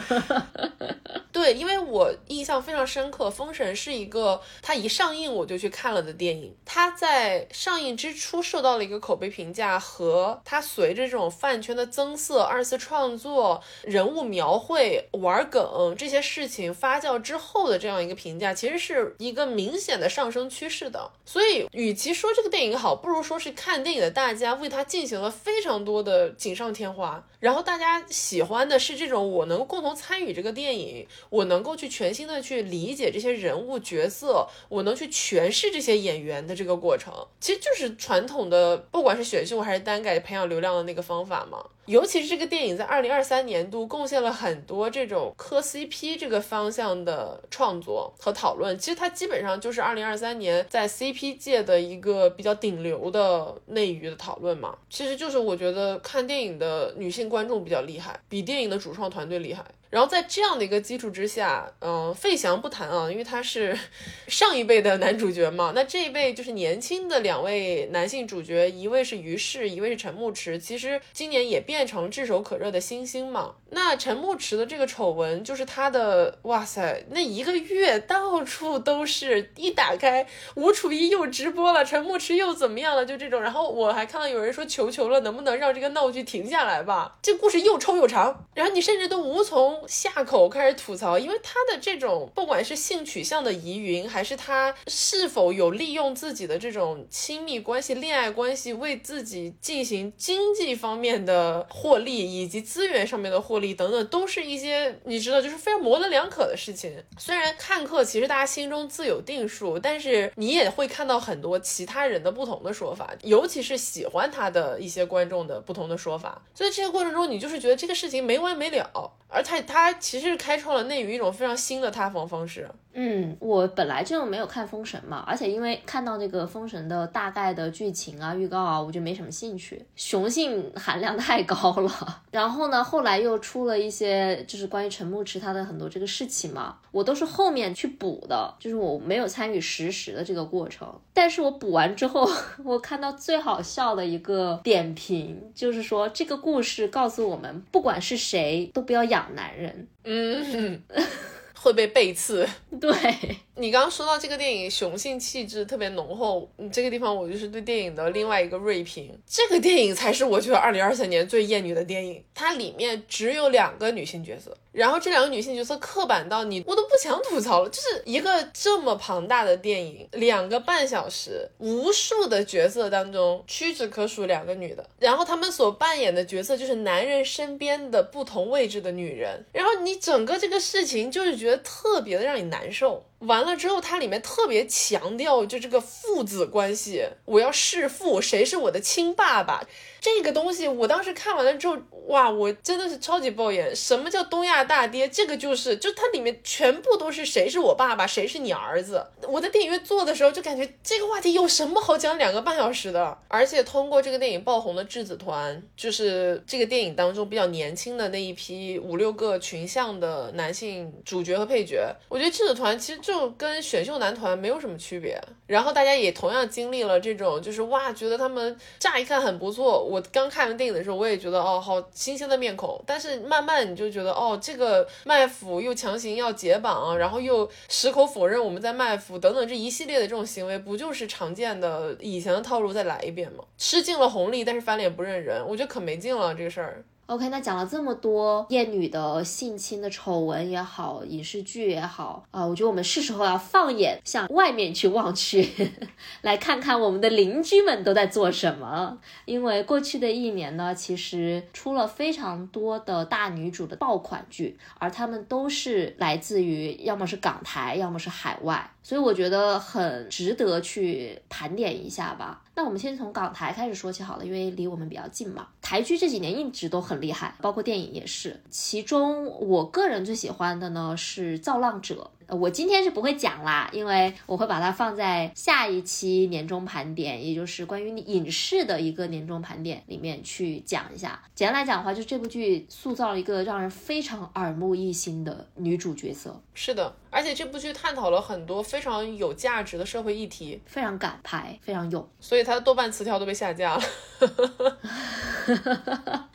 对，因为我印象非常深刻，《封神》是一个它一上映我就去看了的电影。它在上映之初受到了一个口碑评价，和它随着这种饭圈的增色、二次创作。人物描绘、玩梗这些事情发酵之后的这样一个评价，其实是一个明显的上升趋势的。所以，与其说这个电影好，不如说是看电影的大家为它进行了非常多的锦上添花。然后大家喜欢的是这种我能共同参与这个电影，我能够去全新的去理解这些人物角色，我能去诠释这些演员的这个过程，其实就是传统的不管是选秀还是单改培养流量的那个方法嘛。尤其是这个电影在二零二三年度贡献了很多这种磕 CP 这个方向的创作和讨论，其实它基本上就是二零二三年在 CP 界的一个比较顶流的内娱的讨论嘛。其实就是我觉得看电影的女性观众比较厉害，比电影的主创团队厉害。然后在这样的一个基础之下，嗯，费翔不谈啊，因为他是 上一辈的男主角嘛。那这一辈就是年轻的两位男性主角，一位是于适，一位是陈牧驰。其实今年也变成炙手可热的新星嘛。那陈牧驰的这个丑闻，就是他的，哇塞，那一个月到处都是，一打开吴楚一又直播了，陈牧驰又怎么样了，就这种。然后我还看到有人说，求求了，能不能让这个闹剧停下来吧？这故事又臭又长，然后你甚至都无从。下口开始吐槽，因为他的这种不管是性取向的疑云，还是他是否有利用自己的这种亲密关系、恋爱关系为自己进行经济方面的获利，以及资源上面的获利等等，都是一些你知道就是非常模棱两可的事情。虽然看客其实大家心中自有定数，但是你也会看到很多其他人的不同的说法，尤其是喜欢他的一些观众的不同的说法。所以这个过程中，你就是觉得这个事情没完没了，而他他他其实开创了内娱一种非常新的塌房方式。嗯，我本来就没有看《封神》嘛，而且因为看到那个《封神》的大概的剧情啊、预告啊，我就没什么兴趣，雄性含量太高了。然后呢，后来又出了一些就是关于陈牧驰他的很多这个事情嘛，我都是后面去补的，就是我没有参与实时的这个过程。但是我补完之后，我看到最好笑的一个点评，就是说这个故事告诉我们，不管是谁都不要养男人。嗯。会被背刺。对你刚刚说到这个电影雄性气质特别浓厚，这个地方我就是对电影的另外一个锐评。这个电影才是我觉得二零二三年最厌女的电影，它里面只有两个女性角色，然后这两个女性角色刻板到你我都不想吐槽了。就是一个这么庞大的电影，两个半小时，无数的角色当中屈指可数两个女的，然后她们所扮演的角色就是男人身边的不同位置的女人，然后你整个这个事情就是觉得。特别的让你难受。完了之后，它里面特别强调就这个父子关系，我要弑父，谁是我的亲爸爸？这个东西，我当时看完了之后，哇，我真的是超级爆眼。什么叫东亚大爹？这个就是，就它里面全部都是谁是我爸爸，谁是你儿子。我在电影院坐的时候就感觉这个话题有什么好讲两个半小时的？而且通过这个电影爆红的质子团，就是这个电影当中比较年轻的那一批五六个群像的男性主角和配角，我觉得质子团其实就就跟选秀男团没有什么区别。然后大家也同样经历了这种，就是哇，觉得他们乍一看很不错。我刚看完电影的时候，我也觉得哦，好新鲜的面孔。但是慢慢你就觉得哦，这个卖腐又强行要解绑，然后又矢口否认我们在卖腐等等这一系列的这种行为，不就是常见的以前的套路再来一遍吗？吃尽了红利，但是翻脸不认人，我觉得可没劲了这个事儿。OK，那讲了这么多厌女的性侵的丑闻也好，影视剧也好啊，我觉得我们是时候要放眼向外面去望去，来看看我们的邻居们都在做什么。因为过去的一年呢，其实出了非常多的大女主的爆款剧，而他们都是来自于要么是港台，要么是海外。所以我觉得很值得去盘点一下吧。那我们先从港台开始说起好了，因为离我们比较近嘛。台剧这几年一直都很厉害，包括电影也是。其中我个人最喜欢的呢是《造浪者》。我今天是不会讲啦，因为我会把它放在下一期年终盘点，也就是关于影视的一个年终盘点里面去讲一下。简单来讲的话，就这部剧塑造了一个让人非常耳目一新的女主角色。是的，而且这部剧探讨了很多非常有价值的社会议题，非常敢拍，非常有。所以它的豆瓣词条都被下架了。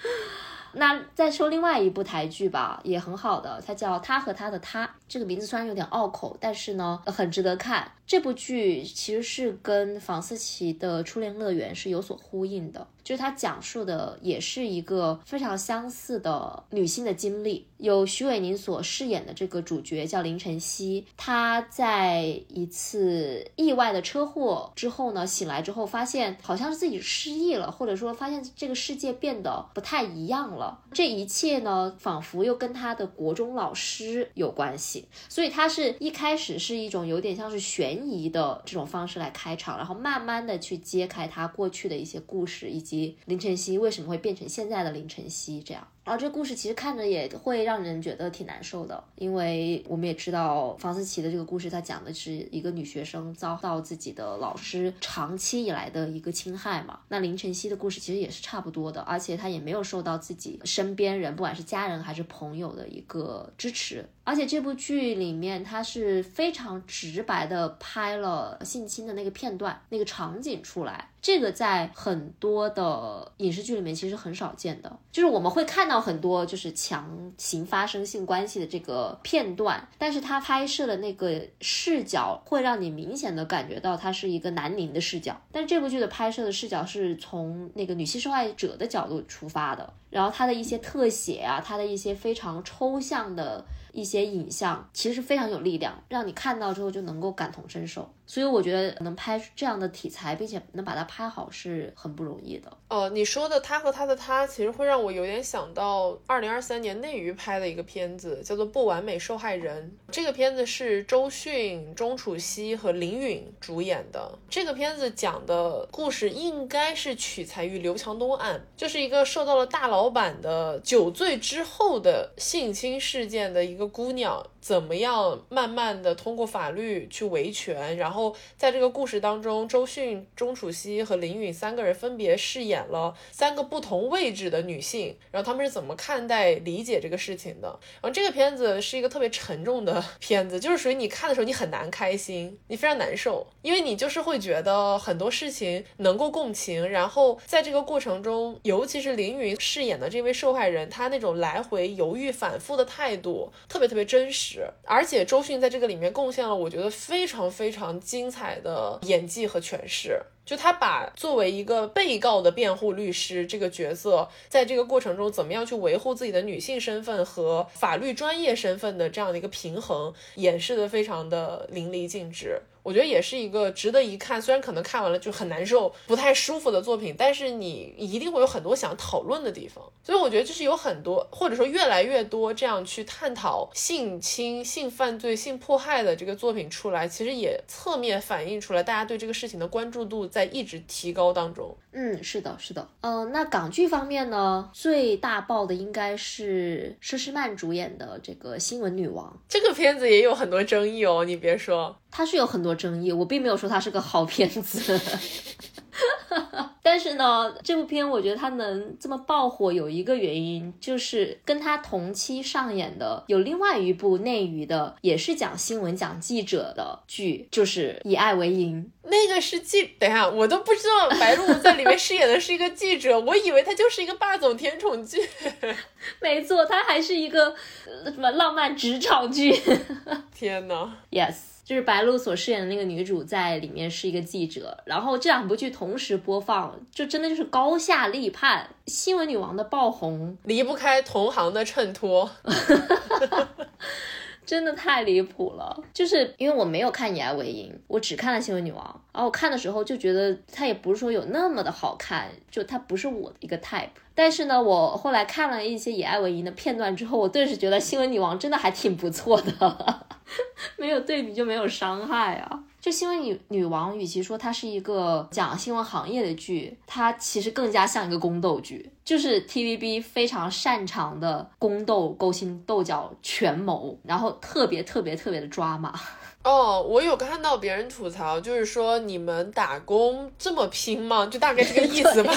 那再说另外一部台剧吧，也很好的，它叫《他和他的他》。这个名字虽然有点拗口，但是呢很值得看。这部剧其实是跟房思琪的初恋乐园是有所呼应的。就是它讲述的也是一个非常相似的女性的经历，有徐伟宁所饰演的这个主角叫林晨曦，她在一次意外的车祸之后呢，醒来之后发现好像是自己失忆了，或者说发现这个世界变得不太一样了，这一切呢，仿佛又跟她的国中老师有关系，所以它是一开始是一种有点像是悬疑的这种方式来开场，然后慢慢的去揭开他过去的一些故事以及。林晨曦为什么会变成现在的林晨曦这样？然后这故事其实看着也会让人觉得挺难受的，因为我们也知道房思琪的这个故事，它讲的是一个女学生遭到自己的老师长期以来的一个侵害嘛。那林晨曦的故事其实也是差不多的，而且她也没有受到自己身边人，不管是家人还是朋友的一个支持。而且这部剧里面，它是非常直白的拍了性侵的那个片段、那个场景出来，这个在很多的影视剧里面其实很少见的，就是我们会看到。很多就是强行发生性关系的这个片段，但是他拍摄的那个视角会让你明显的感觉到它是一个男凝的视角，但这部剧的拍摄的视角是从那个女性受害者的角度出发的，然后它的一些特写啊，它的一些非常抽象的。一些影像其实非常有力量，让你看到之后就能够感同身受。所以我觉得能拍这样的题材，并且能把它拍好是很不容易的。呃，你说的他和他的他，其实会让我有点想到二零二三年内娱拍的一个片子，叫做《不完美受害人》。这个片子是周迅、钟楚曦和林允主演的。这个片子讲的故事应该是取材于刘强东案，就是一个受到了大老板的酒醉之后的性侵事件的一个。姑娘怎么样慢慢的通过法律去维权？然后后在这个故事当中，周迅、钟楚曦和林允三个人分别饰演了三个不同位置的女性，然后他们是怎么看待、理解这个事情的？然后这个片子是一个特别沉重的 片子，就是属于你看的时候你很难开心，你非常难受，因为你就是会觉得很多事情能够共情，然后在这个过程中，尤其是林允饰演的这位受害人，她那种来回犹豫、反复的态度。特别特别真实，而且周迅在这个里面贡献了我觉得非常非常精彩的演技和诠释。就他把作为一个被告的辩护律师这个角色，在这个过程中怎么样去维护自己的女性身份和法律专业身份的这样的一个平衡，演示的非常的淋漓尽致。我觉得也是一个值得一看，虽然可能看完了就很难受、不太舒服的作品，但是你一定会有很多想讨论的地方。所以我觉得就是有很多，或者说越来越多这样去探讨性侵、性犯罪、性迫害的这个作品出来，其实也侧面反映出来大家对这个事情的关注度在一直提高当中。嗯，是的，是的。嗯，那港剧方面呢，最大爆的应该是佘诗曼主演的这个《新闻女王》。这个片子也有很多争议哦，你别说。它是有很多争议，我并没有说它是个好片子。但是呢，这部片我觉得它能这么爆火，有一个原因就是跟它同期上演的有另外一部内娱的，也是讲新闻、讲记者的剧，就是《以爱为营》。那个是记，等一下，我都不知道白鹿在里面饰演的是一个记者，我以为他就是一个霸总甜宠剧。没错，他还是一个什么浪漫职场剧。天呐 y e s 就是白鹿所饰演的那个女主在里面是一个记者，然后这两部剧同时播放，就真的就是高下立判。新闻女王的爆红离不开同行的衬托。真的太离谱了，就是因为我没有看《以爱为营》，我只看了《新闻女王》，然后我看的时候就觉得它也不是说有那么的好看，就它不是我的一个 type。但是呢，我后来看了一些《以爱为营》的片段之后，我顿时觉得《新闻女王》真的还挺不错的，没有对比就没有伤害啊。就新闻女女王，与其说它是一个讲新闻行业的剧，它其实更加像一个宫斗剧，就是 TVB 非常擅长的宫斗、勾心斗角、权谋，然后特别特别特别的抓马。哦，我有看到别人吐槽，就是说你们打工这么拼吗？就大概这个意思吧。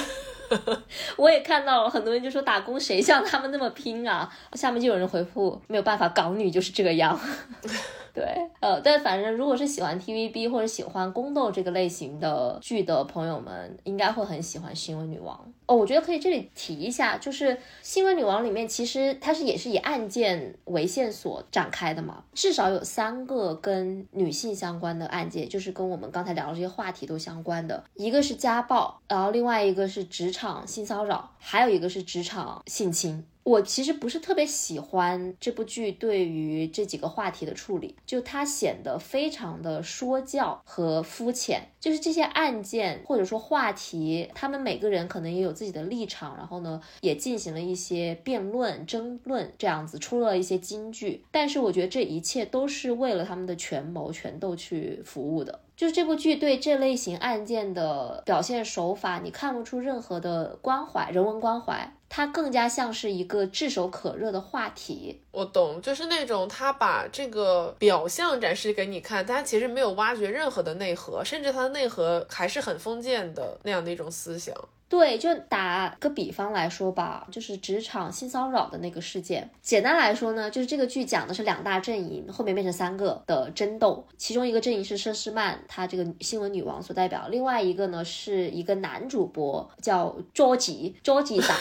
我也看到了，很多人就说打工谁像他们那么拼啊？下面就有人回复，没有办法，港女就是这个样。对，呃，但反正如果是喜欢 TVB 或者喜欢宫斗这个类型的剧的朋友们，应该会很喜欢《新闻女王》哦。我觉得可以这里提一下，就是《新闻女王》里面其实它是也是以案件为线索展开的嘛，至少有三个跟女性相关的案件，就是跟我们刚才聊的这些话题都相关的，一个是家暴，然后另外一个是职场性骚扰，还有一个是职场性侵。我其实不是特别喜欢这部剧对于这几个话题的处理，就它显得非常的说教和肤浅。就是这些案件或者说话题，他们每个人可能也有自己的立场，然后呢，也进行了一些辩论、争论，这样子出了一些金句。但是我觉得这一切都是为了他们的权谋、权斗去服务的。就是这部剧对这类型案件的表现手法，你看不出任何的关怀、人文关怀。它更加像是一个炙手可热的话题。我懂，就是那种他把这个表象展示给你看，但他其实没有挖掘任何的内核，甚至他的内核还是很封建的那样的一种思想。对，就打个比方来说吧，就是职场性骚扰的那个事件。简单来说呢，就是这个剧讲的是两大阵营后面变成三个的争斗，其中一个阵营是佘诗曼，她这个新闻女王所代表；另外一个呢是一个男主播叫卓吉，卓吉仔。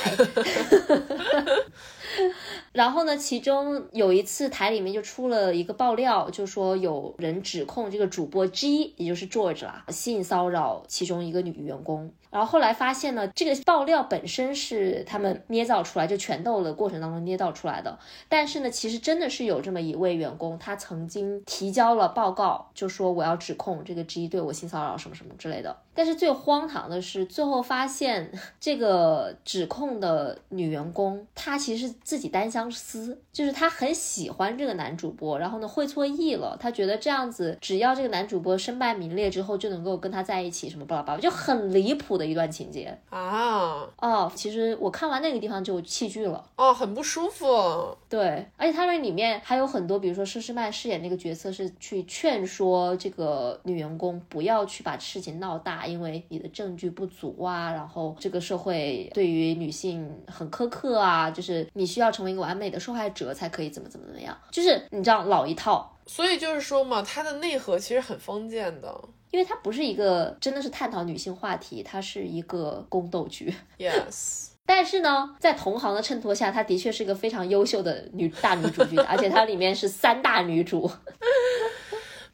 然后呢，其中有一次台里面就出了一个爆料，就说有人指控这个主播 G，也就是 George 啦，性骚扰其中一个女员工。然后后来发现呢，这个爆料本身是他们捏造出来，就拳斗的过程当中捏造出来的。但是呢，其实真的是有这么一位员工，他曾经提交了报告，就说我要指控这个 G 对我性骚扰什么什么之类的。但是最荒唐的是，最后发现这个指控的女员工，她其实自己单相思，就是她很喜欢这个男主播，然后呢会错意了，她觉得这样子只要这个男主播身败名裂之后就能够跟他在一起，什么巴拉巴拉，就很离谱的一段情节啊！哦，其实我看完那个地方就弃剧了，哦，很不舒服。对，而且他那里面还有很多，比如说佘诗曼饰演那个角色是去劝说这个女员工不要去把事情闹大。因为你的证据不足啊，然后这个社会对于女性很苛刻啊，就是你需要成为一个完美的受害者才可以怎么怎么怎么样，就是你知道老一套。所以就是说嘛，它的内核其实很封建的，因为它不是一个真的是探讨女性话题，它是一个宫斗剧。Yes，但是呢，在同行的衬托下，她的确是一个非常优秀的女大女主剧，而且它里面是三大女主。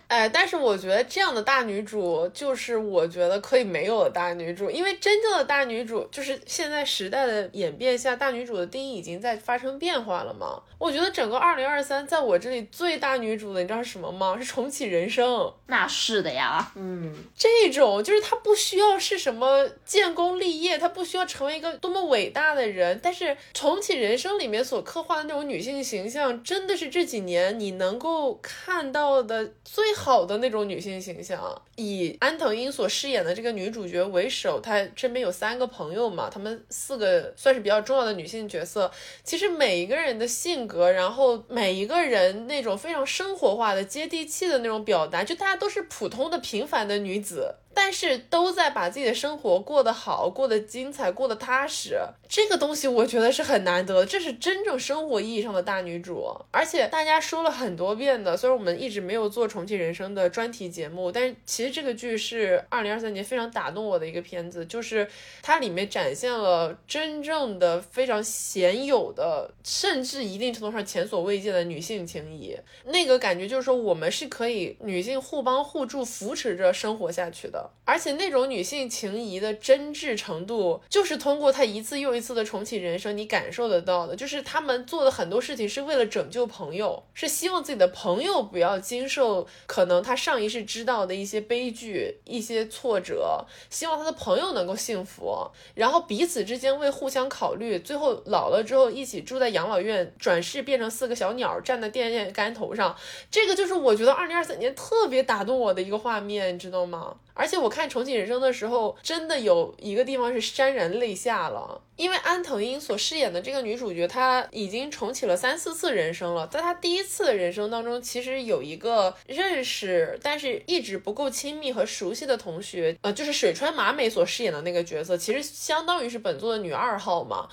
哎，但是我觉得这样的大女主就是我觉得可以没有的大女主，因为真正的大女主就是现在时代的演变下，大女主的定义已经在发生变化了嘛。我觉得整个二零二三，在我这里最大女主的，你知道是什么吗？是重启人生。那是的呀，嗯，这种就是她不需要是什么建功立业，她不需要成为一个多么伟大的人，但是重启人生里面所刻画的那种女性形象，真的是这几年你能够看到的最。好的那种女性形象，以安藤英所饰演的这个女主角为首，她身边有三个朋友嘛，她们四个算是比较重要的女性角色。其实每一个人的性格，然后每一个人那种非常生活化的、接地气的那种表达，就大家都是普通的、平凡的女子。但是都在把自己的生活过得好，过得精彩，过得踏实。这个东西我觉得是很难得的，这是真正生活意义上的大女主。而且大家说了很多遍的，虽然我们一直没有做重启人生的专题节目，但是其实这个剧是二零二三年非常打动我的一个片子，就是它里面展现了真正的非常鲜有的，甚至一定程度上前所未见的女性情谊。那个感觉就是说，我们是可以女性互帮互助、扶持着生活下去的。而且那种女性情谊的真挚程度，就是通过她一次又一次的重启人生，你感受得到的。就是他们做的很多事情是为了拯救朋友，是希望自己的朋友不要经受可能他上一世知道的一些悲剧、一些挫折，希望他的朋友能够幸福，然后彼此之间为互相考虑，最后老了之后一起住在养老院，转世变成四个小鸟站在电线杆头上。这个就是我觉得二零二三年特别打动我的一个画面，你知道吗？而且我看重启人生的时候，真的有一个地方是潸然泪下了，因为安藤英所饰演的这个女主角，她已经重启了三四次人生了。在她第一次的人生当中，其实有一个认识，但是一直不够亲密和熟悉的同学，呃，就是水川麻美所饰演的那个角色，其实相当于是本作的女二号嘛。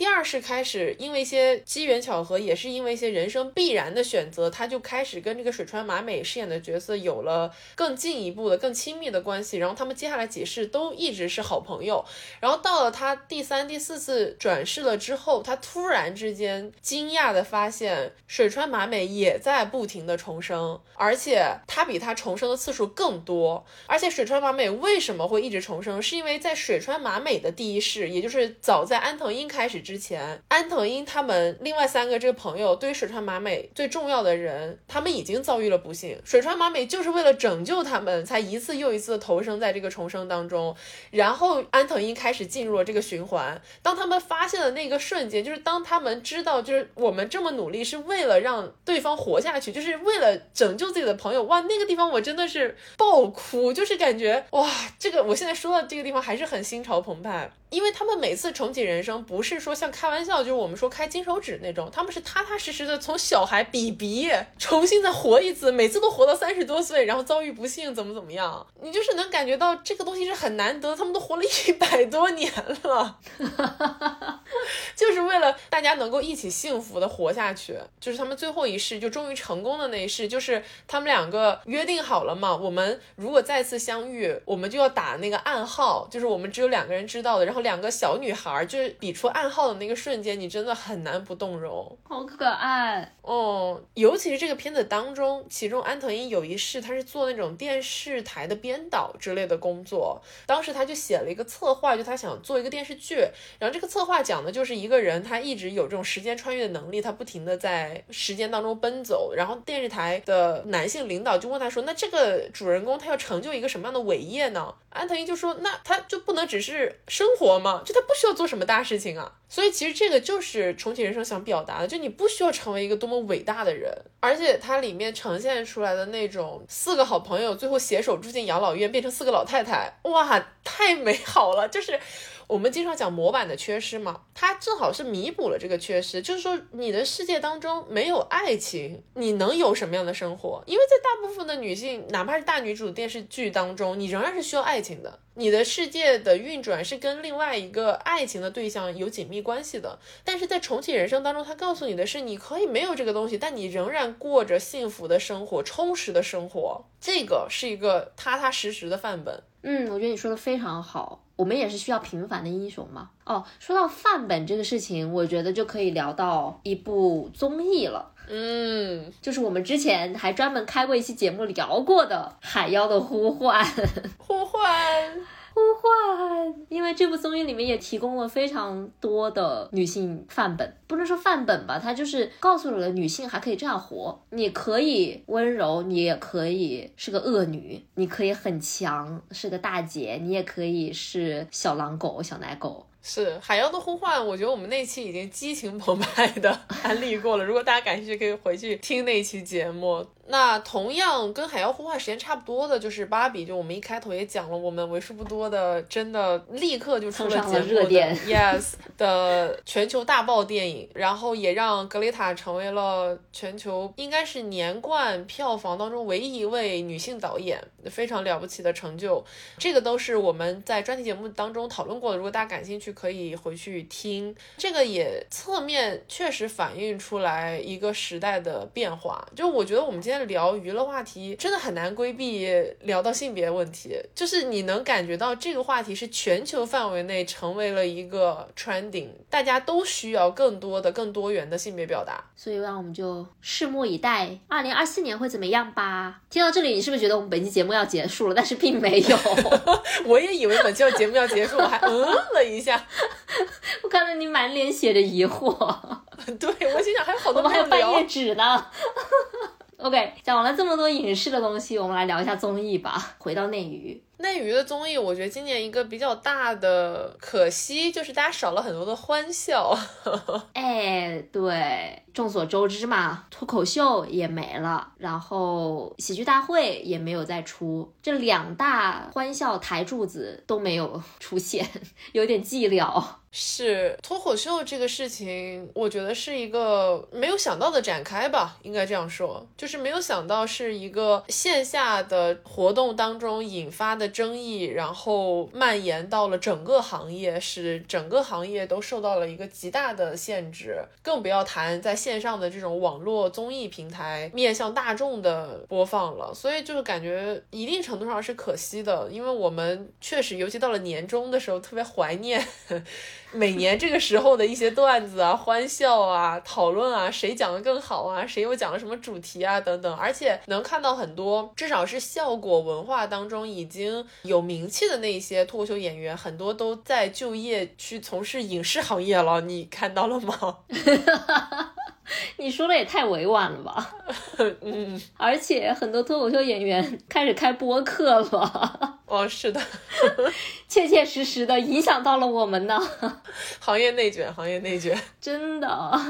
第二是开始因为一些机缘巧合，也是因为一些人生必然的选择，他就开始跟这个水川麻美饰演的角色有了更进一步的、更亲密的关系。然后他们接下来几世都一直是好朋友。然后到了他第三、第四次转世了之后，他突然之间惊讶的发现，水川麻美也在不停的重生，而且他比他重生的次数更多。而且水川麻美为什么会一直重生？是因为在水川麻美的第一世，也就是早在安藤英开始之前，安藤英他们另外三个这个朋友，对于水川麻美最重要的人，他们已经遭遇了不幸。水川麻美就是为了拯救他们，才一次又一次的投生在这个重生当中。然后安藤英开始进入了这个循环。当他们发现的那个瞬间，就是当他们知道，就是我们这么努力是为了让对方活下去，就是为了拯救自己的朋友。哇，那个地方我真的是爆哭，就是感觉哇，这个我现在说到这个地方还是很心潮澎湃。因为他们每次重启人生，不是说像开玩笑，就是我们说开金手指那种，他们是踏踏实实的从小孩比比重新再活一次，每次都活到三十多岁，然后遭遇不幸怎么怎么样，你就是能感觉到这个东西是很难得，他们都活了一百多年了，就是为了大家能够一起幸福的活下去，就是他们最后一世就终于成功的那一世，就是他们两个约定好了嘛，我们如果再次相遇，我们就要打那个暗号，就是我们只有两个人知道的，然后。两个小女孩就是比出暗号的那个瞬间，你真的很难不动容，好可爱哦。尤其是这个片子当中，其中安藤英有一世，他是做那种电视台的编导之类的工作。当时他就写了一个策划，就他想做一个电视剧。然后这个策划讲的就是一个人，他一直有这种时间穿越的能力，他不停的在时间当中奔走。然后电视台的男性领导就问他说：“那这个主人公他要成就一个什么样的伟业呢？”安藤英就说：“那他就不能只是生活。”活吗？就他不需要做什么大事情啊，所以其实这个就是重启人生想表达的，就你不需要成为一个多么伟大的人，而且它里面呈现出来的那种四个好朋友最后携手住进养老院变成四个老太太，哇，太美好了，就是。我们经常讲模板的缺失嘛，它正好是弥补了这个缺失。就是说，你的世界当中没有爱情，你能有什么样的生活？因为在大部分的女性，哪怕是大女主电视剧当中，你仍然是需要爱情的。你的世界的运转是跟另外一个爱情的对象有紧密关系的。但是在重启人生当中，他告诉你的是，你可以没有这个东西，但你仍然过着幸福的生活、充实的生活。这个是一个踏踏实实的范本。嗯，我觉得你说的非常好。我们也是需要平凡的英雄嘛。哦，说到范本这个事情，我觉得就可以聊到一部综艺了。嗯，就是我们之前还专门开过一期节目聊过的《海妖的呼唤》。呼唤。呼唤，因为这部综艺里面也提供了非常多的女性范本，不能说范本吧，它就是告诉了女性还可以这样活，你可以温柔，你也可以是个恶女，你可以很强，是个大姐，你也可以是小狼狗、小奶狗。是海妖的呼唤，我觉得我们那期已经激情澎湃的安利过了，如果大家感兴趣，可以回去听那期节目。那同样跟《海妖呼唤》时间差不多的，就是《芭比》，就我们一开头也讲了，我们为数不多的真的立刻就出了节目的 Yes 的全球大爆电影，然后也让格雷塔成为了全球应该是年冠票房当中唯一一位女性导演，非常了不起的成就。这个都是我们在专题节目当中讨论过的，如果大家感兴趣，可以回去听。这个也侧面确实反映出来一个时代的变化，就我觉得我们今天。聊娱乐话题真的很难规避聊到性别问题，就是你能感觉到这个话题是全球范围内成为了一个 trending，大家都需要更多的、更多元的性别表达，所以让我们就拭目以待，二零二四年会怎么样吧。听到这里，你是不是觉得我们本期节目要结束了？但是并没有，我也以为本期节目要结束，我还嗯了一下，我看到你满脸写着疑惑，对我心想还有好多，我们还有半页纸呢。OK，讲完了这么多影视的东西，我们来聊一下综艺吧。回到内娱。内娱的综艺，我觉得今年一个比较大的可惜就是大家少了很多的欢笑。哎，对，众所周知嘛，脱口秀也没了，然后喜剧大会也没有再出，这两大欢笑台柱子都没有出现，有点寂寥。是脱口秀这个事情，我觉得是一个没有想到的展开吧，应该这样说，就是没有想到是一个线下的活动当中引发的。争议，然后蔓延到了整个行业，使整个行业都受到了一个极大的限制，更不要谈在线上的这种网络综艺平台面向大众的播放了。所以就是感觉一定程度上是可惜的，因为我们确实，尤其到了年终的时候，特别怀念。每年这个时候的一些段子啊、欢笑啊、讨论啊，谁讲的更好啊，谁又讲了什么主题啊等等，而且能看到很多，至少是效果文化当中已经有名气的那些脱口秀演员，很多都在就业去从事影视行业了，你看到了吗？你说的也太委婉了吧？嗯，而且很多脱口秀演员开始开播客了。哦，是的，切切实实的影响到了我们呢。行业内卷，行业内卷，真的。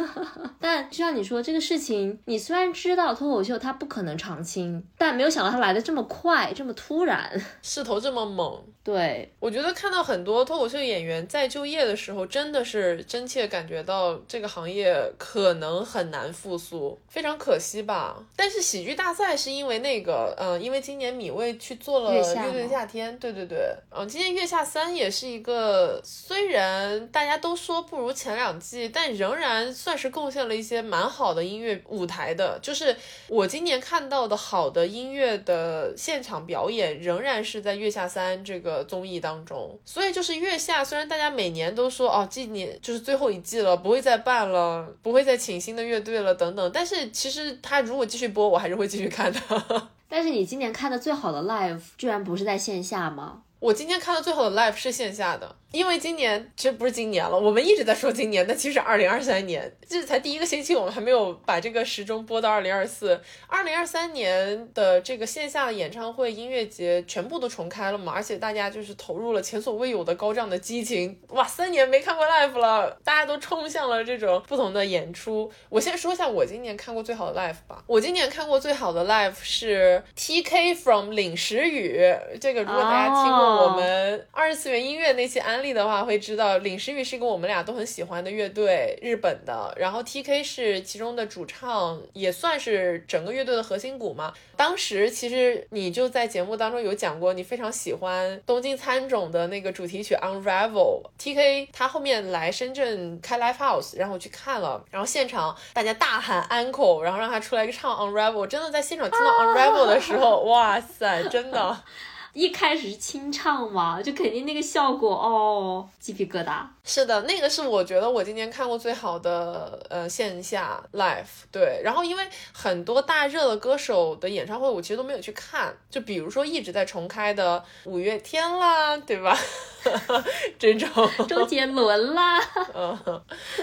但就像你说这个事情，你虽然知道脱口秀它不可能长青，但没有想到它来的这么快，这么突然，势头这么猛。对，我觉得看到很多脱口秀演员在就业的时候，真的是真切感觉到这个行业可能很难复苏，非常可惜吧。但是喜剧大赛是因为那个，嗯，因为今年米未去做了乐队夏天，对对对，嗯，今年月下三也是一个，虽然大家都说不如前两季，但仍然算是贡献了一些蛮好的音乐舞台的。就是我今年看到的好的音乐的现场表演，仍然是在月下三这个。个综艺当中，所以就是月下，虽然大家每年都说哦，今年就是最后一季了，不会再办了，不会再请新的乐队了等等，但是其实他如果继续播，我还是会继续看的。但是你今年看的最好的 live 居然不是在线下吗？我今天看的最好的 live 是线下的。因为今年其实不是今年了，我们一直在说今年，但其实是二零二三年，这才第一个星期，我们还没有把这个时钟播到二零二四。二零二三年的这个线下的演唱会、音乐节全部都重开了嘛，而且大家就是投入了前所未有的高涨的激情，哇，三年没看过 live 了，大家都冲向了这种不同的演出。我先说一下我今年看过最好的 live 吧，我今年看过最好的 live 是 TK from 领时雨，这个如果大家听过我们二次元音乐那期安。力的话会知道，领时雨是一个我们俩都很喜欢的乐队，日本的。然后 T K 是其中的主唱，也算是整个乐队的核心骨嘛。当时其实你就在节目当中有讲过，你非常喜欢东京参种的那个主题曲 Unravel。T K 他后面来深圳开 Live House，然后我去看了，然后现场大家大喊 Uncle，然后让他出来唱 Unravel。真的在现场听到 Unravel 的时候，哇塞，真的。一开始是清唱嘛，就肯定那个效果哦，鸡皮疙瘩。是的，那个是我觉得我今年看过最好的呃线下 live。对，然后因为很多大热的歌手的演唱会，我其实都没有去看。就比如说一直在重开的五月天啦，对吧？这种 周杰伦啦，嗯，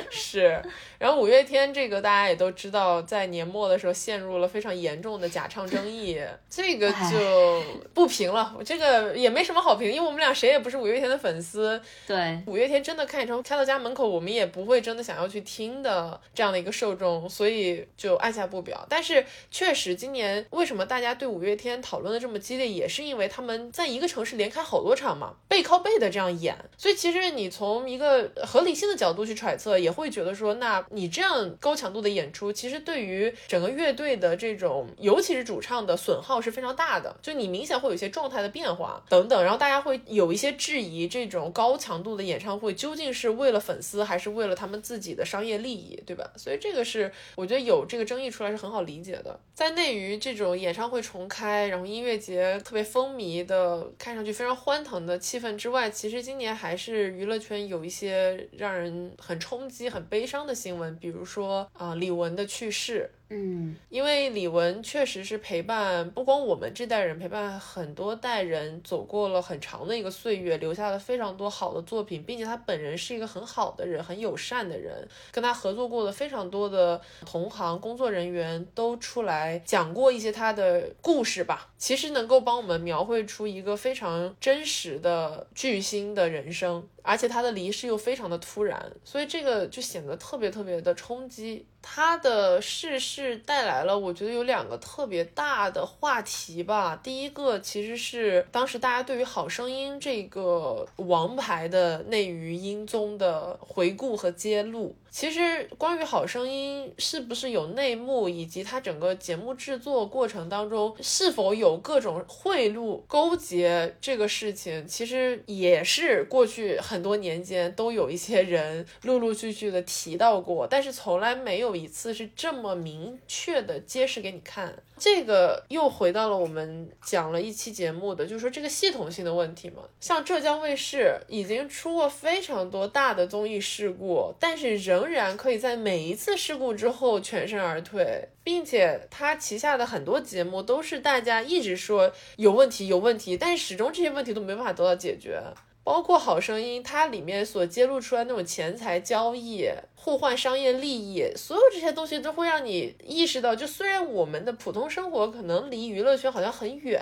是。然后五月天这个大家也都知道，在年末的时候陷入了非常严重的假唱争议，这个就不评了。我这个也没什么好评，因为我们俩谁也不是五月天的粉丝。对，五月天真的开演唱会开到家门口，我们也不会真的想要去听的这样的一个受众，所以就按下不表。但是确实，今年为什么大家对五月天讨论的这么激烈，也是因为他们在一个城市连开好多场嘛，背靠背的这样演。所以其实你从一个合理性的角度去揣测，也会觉得说那。你这样高强度的演出，其实对于整个乐队的这种，尤其是主唱的损耗是非常大的。就你明显会有一些状态的变化等等，然后大家会有一些质疑，这种高强度的演唱会究竟是为了粉丝，还是为了他们自己的商业利益，对吧？所以这个是我觉得有这个争议出来是很好理解的。在内娱这种演唱会重开，然后音乐节特别风靡的，看上去非常欢腾的气氛之外，其实今年还是娱乐圈有一些让人很冲击、很悲伤的新闻。比如说啊，李玟的去世。嗯，因为李玟确实是陪伴不光我们这代人，陪伴很多代人走过了很长的一个岁月，留下了非常多好的作品，并且他本人是一个很好的人，很友善的人。跟他合作过的非常多的同行工作人员都出来讲过一些他的故事吧，其实能够帮我们描绘出一个非常真实的巨星的人生，而且他的离世又非常的突然，所以这个就显得特别特别的冲击。他的逝世带来了，我觉得有两个特别大的话题吧。第一个其实是当时大家对于《好声音》这个王牌的内娱音综的回顾和揭露。其实关于《好声音》是不是有内幕，以及它整个节目制作过程当中是否有各种贿赂、勾结这个事情，其实也是过去很多年间都有一些人陆陆续续的提到过，但是从来没有一次是这么明确的揭示给你看。这个又回到了我们讲了一期节目的，就是说这个系统性的问题嘛。像浙江卫视已经出过非常多大的综艺事故，但是仍然可以在每一次事故之后全身而退，并且它旗下的很多节目都是大家一直说有问题有问题，但是始终这些问题都没办法得到解决。包括《好声音》，它里面所揭露出来那种钱财交易、互换商业利益，所有这些东西都会让你意识到，就虽然我们的普通生活可能离娱乐圈好像很远，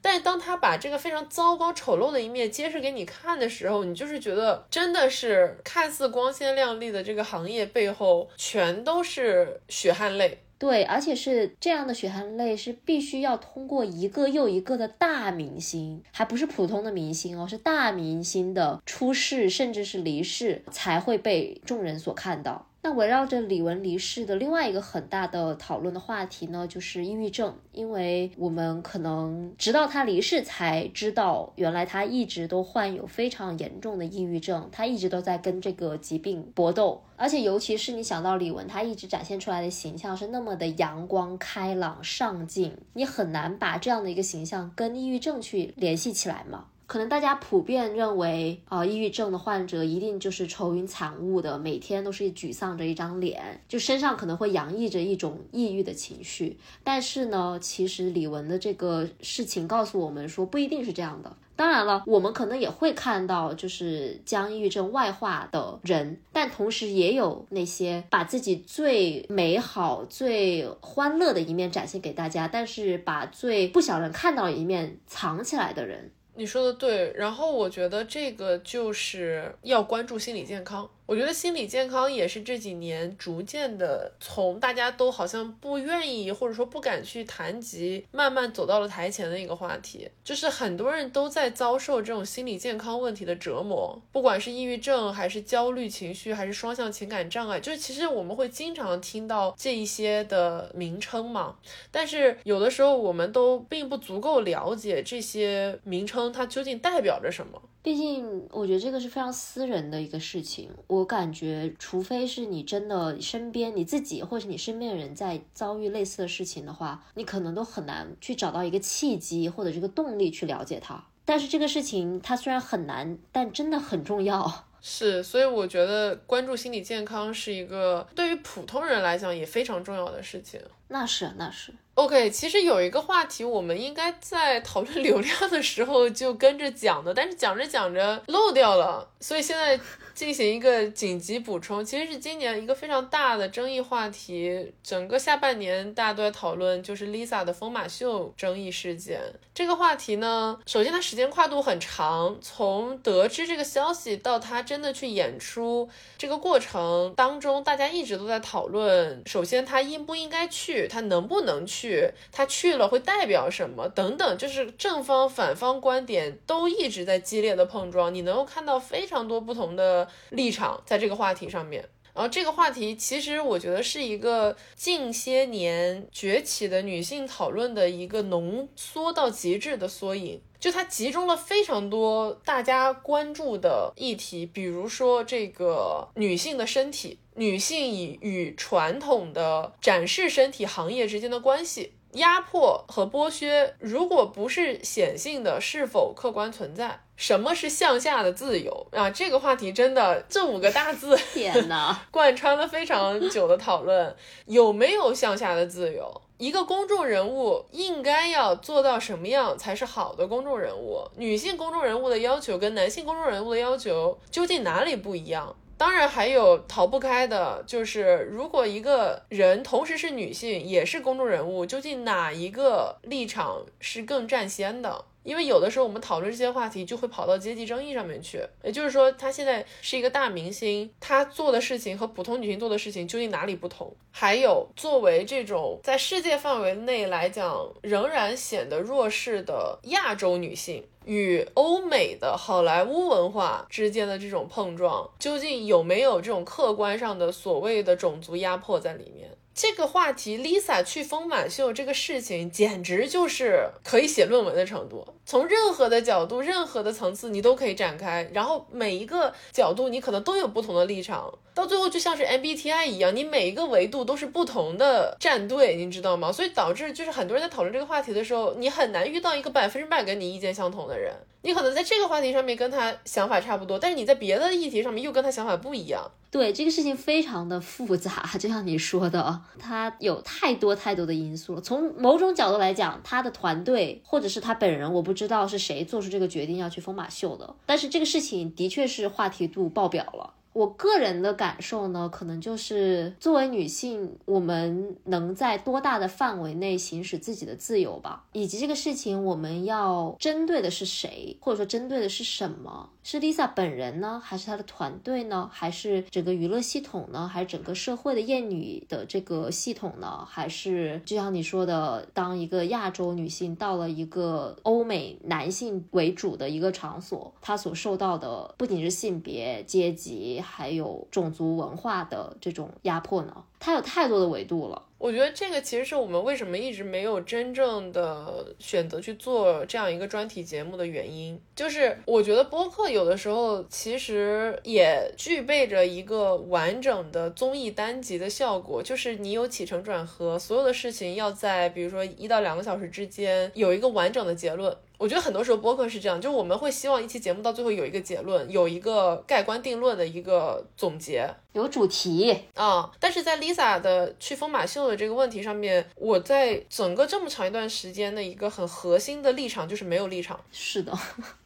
但是当他把这个非常糟糕、丑陋的一面揭示给你看的时候，你就是觉得真的是看似光鲜亮丽的这个行业背后，全都是血汗泪。对，而且是这样的血汗泪，是必须要通过一个又一个的大明星，还不是普通的明星哦，是大明星的出世，甚至是离世，才会被众人所看到。那围绕着李玟离世的另外一个很大的讨论的话题呢，就是抑郁症。因为我们可能直到她离世才知道，原来她一直都患有非常严重的抑郁症，她一直都在跟这个疾病搏斗。而且尤其是你想到李玟，她一直展现出来的形象是那么的阳光开朗上进，你很难把这样的一个形象跟抑郁症去联系起来嘛。可能大家普遍认为，啊，抑郁症的患者一定就是愁云惨雾的，每天都是沮丧着一张脸，就身上可能会洋溢着一种抑郁的情绪。但是呢，其实李玟的这个事情告诉我们说，不一定是这样的。当然了，我们可能也会看到，就是将抑郁症外化的人，但同时也有那些把自己最美好、最欢乐的一面展现给大家，但是把最不想人看到的一面藏起来的人。你说的对，然后我觉得这个就是要关注心理健康。我觉得心理健康也是这几年逐渐的从大家都好像不愿意或者说不敢去谈及，慢慢走到了台前的一个话题。就是很多人都在遭受这种心理健康问题的折磨，不管是抑郁症，还是焦虑情绪，还是双向情感障碍，就是其实我们会经常听到这一些的名称嘛。但是有的时候我们都并不足够了解这些名称它究竟代表着什么。毕竟，我觉得这个是非常私人的一个事情。我感觉，除非是你真的身边你自己，或者你身边的人在遭遇类似的事情的话，你可能都很难去找到一个契机或者这个动力去了解它。但是这个事情它虽然很难，但真的很重要。是，所以我觉得关注心理健康是一个对于普通人来讲也非常重要的事情。那是，那是。OK，其实有一个话题，我们应该在讨论 流量的时候就跟着讲的，但是讲着讲着漏掉了，所以现在进行一个紧急补充。其实是今年一个非常大的争议话题，整个下半年大家都在讨论，就是 Lisa 的疯马秀争议事件。这个话题呢，首先它时间跨度很长，从得知这个消息到他真的去演出这个过程当中，大家一直都在讨论。首先，他应不应该去，他能不能去？去他去了会代表什么等等，就是正方反方观点都一直在激烈的碰撞，你能够看到非常多不同的立场在这个话题上面。然后这个话题其实我觉得是一个近些年崛起的女性讨论的一个浓缩到极致的缩影，就它集中了非常多大家关注的议题，比如说这个女性的身体。女性与与传统的展示身体行业之间的关系，压迫和剥削，如果不是显性的，是否客观存在？什么是向下的自由啊？这个话题真的，这五个大字，天呐，贯穿了非常久的讨论。有没有向下的自由？一个公众人物应该要做到什么样才是好的公众人物？女性公众人物的要求跟男性公众人物的要求究竟哪里不一样？当然，还有逃不开的，就是如果一个人同时是女性，也是公众人物，究竟哪一个立场是更占先的？因为有的时候我们讨论这些话题就会跑到阶级争议上面去。也就是说，她现在是一个大明星，她做的事情和普通女性做的事情究竟哪里不同？还有，作为这种在世界范围内来讲仍然显得弱势的亚洲女性。与欧美的好莱坞文化之间的这种碰撞，究竟有没有这种客观上的所谓的种族压迫在里面？这个话题，Lisa 去疯马秀这个事情，简直就是可以写论文的程度。从任何的角度、任何的层次，你都可以展开。然后每一个角度，你可能都有不同的立场。到最后，就像是 MBTI 一样，你每一个维度都是不同的战队，你知道吗？所以导致就是很多人在讨论这个话题的时候，你很难遇到一个百分之百跟你意见相同的人。你可能在这个话题上面跟他想法差不多，但是你在别的议题上面又跟他想法不一样。对这个事情非常的复杂，就像你说的，他有太多太多的因素了。从某种角度来讲，他的团队或者是他本人，我不知道是谁做出这个决定要去疯马秀的，但是这个事情的确是话题度爆表了。我个人的感受呢，可能就是作为女性，我们能在多大的范围内行使自己的自由吧，以及这个事情我们要针对的是谁，或者说针对的是什么。是 Lisa 本人呢，还是她的团队呢，还是整个娱乐系统呢，还是整个社会的厌女的这个系统呢？还是就像你说的，当一个亚洲女性到了一个欧美男性为主的一个场所，她所受到的不仅是性别、阶级，还有种族文化的这种压迫呢？它有太多的维度了。我觉得这个其实是我们为什么一直没有真正的选择去做这样一个专题节目的原因，就是我觉得播客有的时候其实也具备着一个完整的综艺单集的效果，就是你有起承转合，所有的事情要在比如说一到两个小时之间有一个完整的结论。我觉得很多时候播客是这样，就是我们会希望一期节目到最后有一个结论，有一个盖棺定论的一个总结，有主题啊。但是在 Lisa 的去疯马秀的这个问题上面，我在整个这么长一段时间的一个很核心的立场就是没有立场。是的。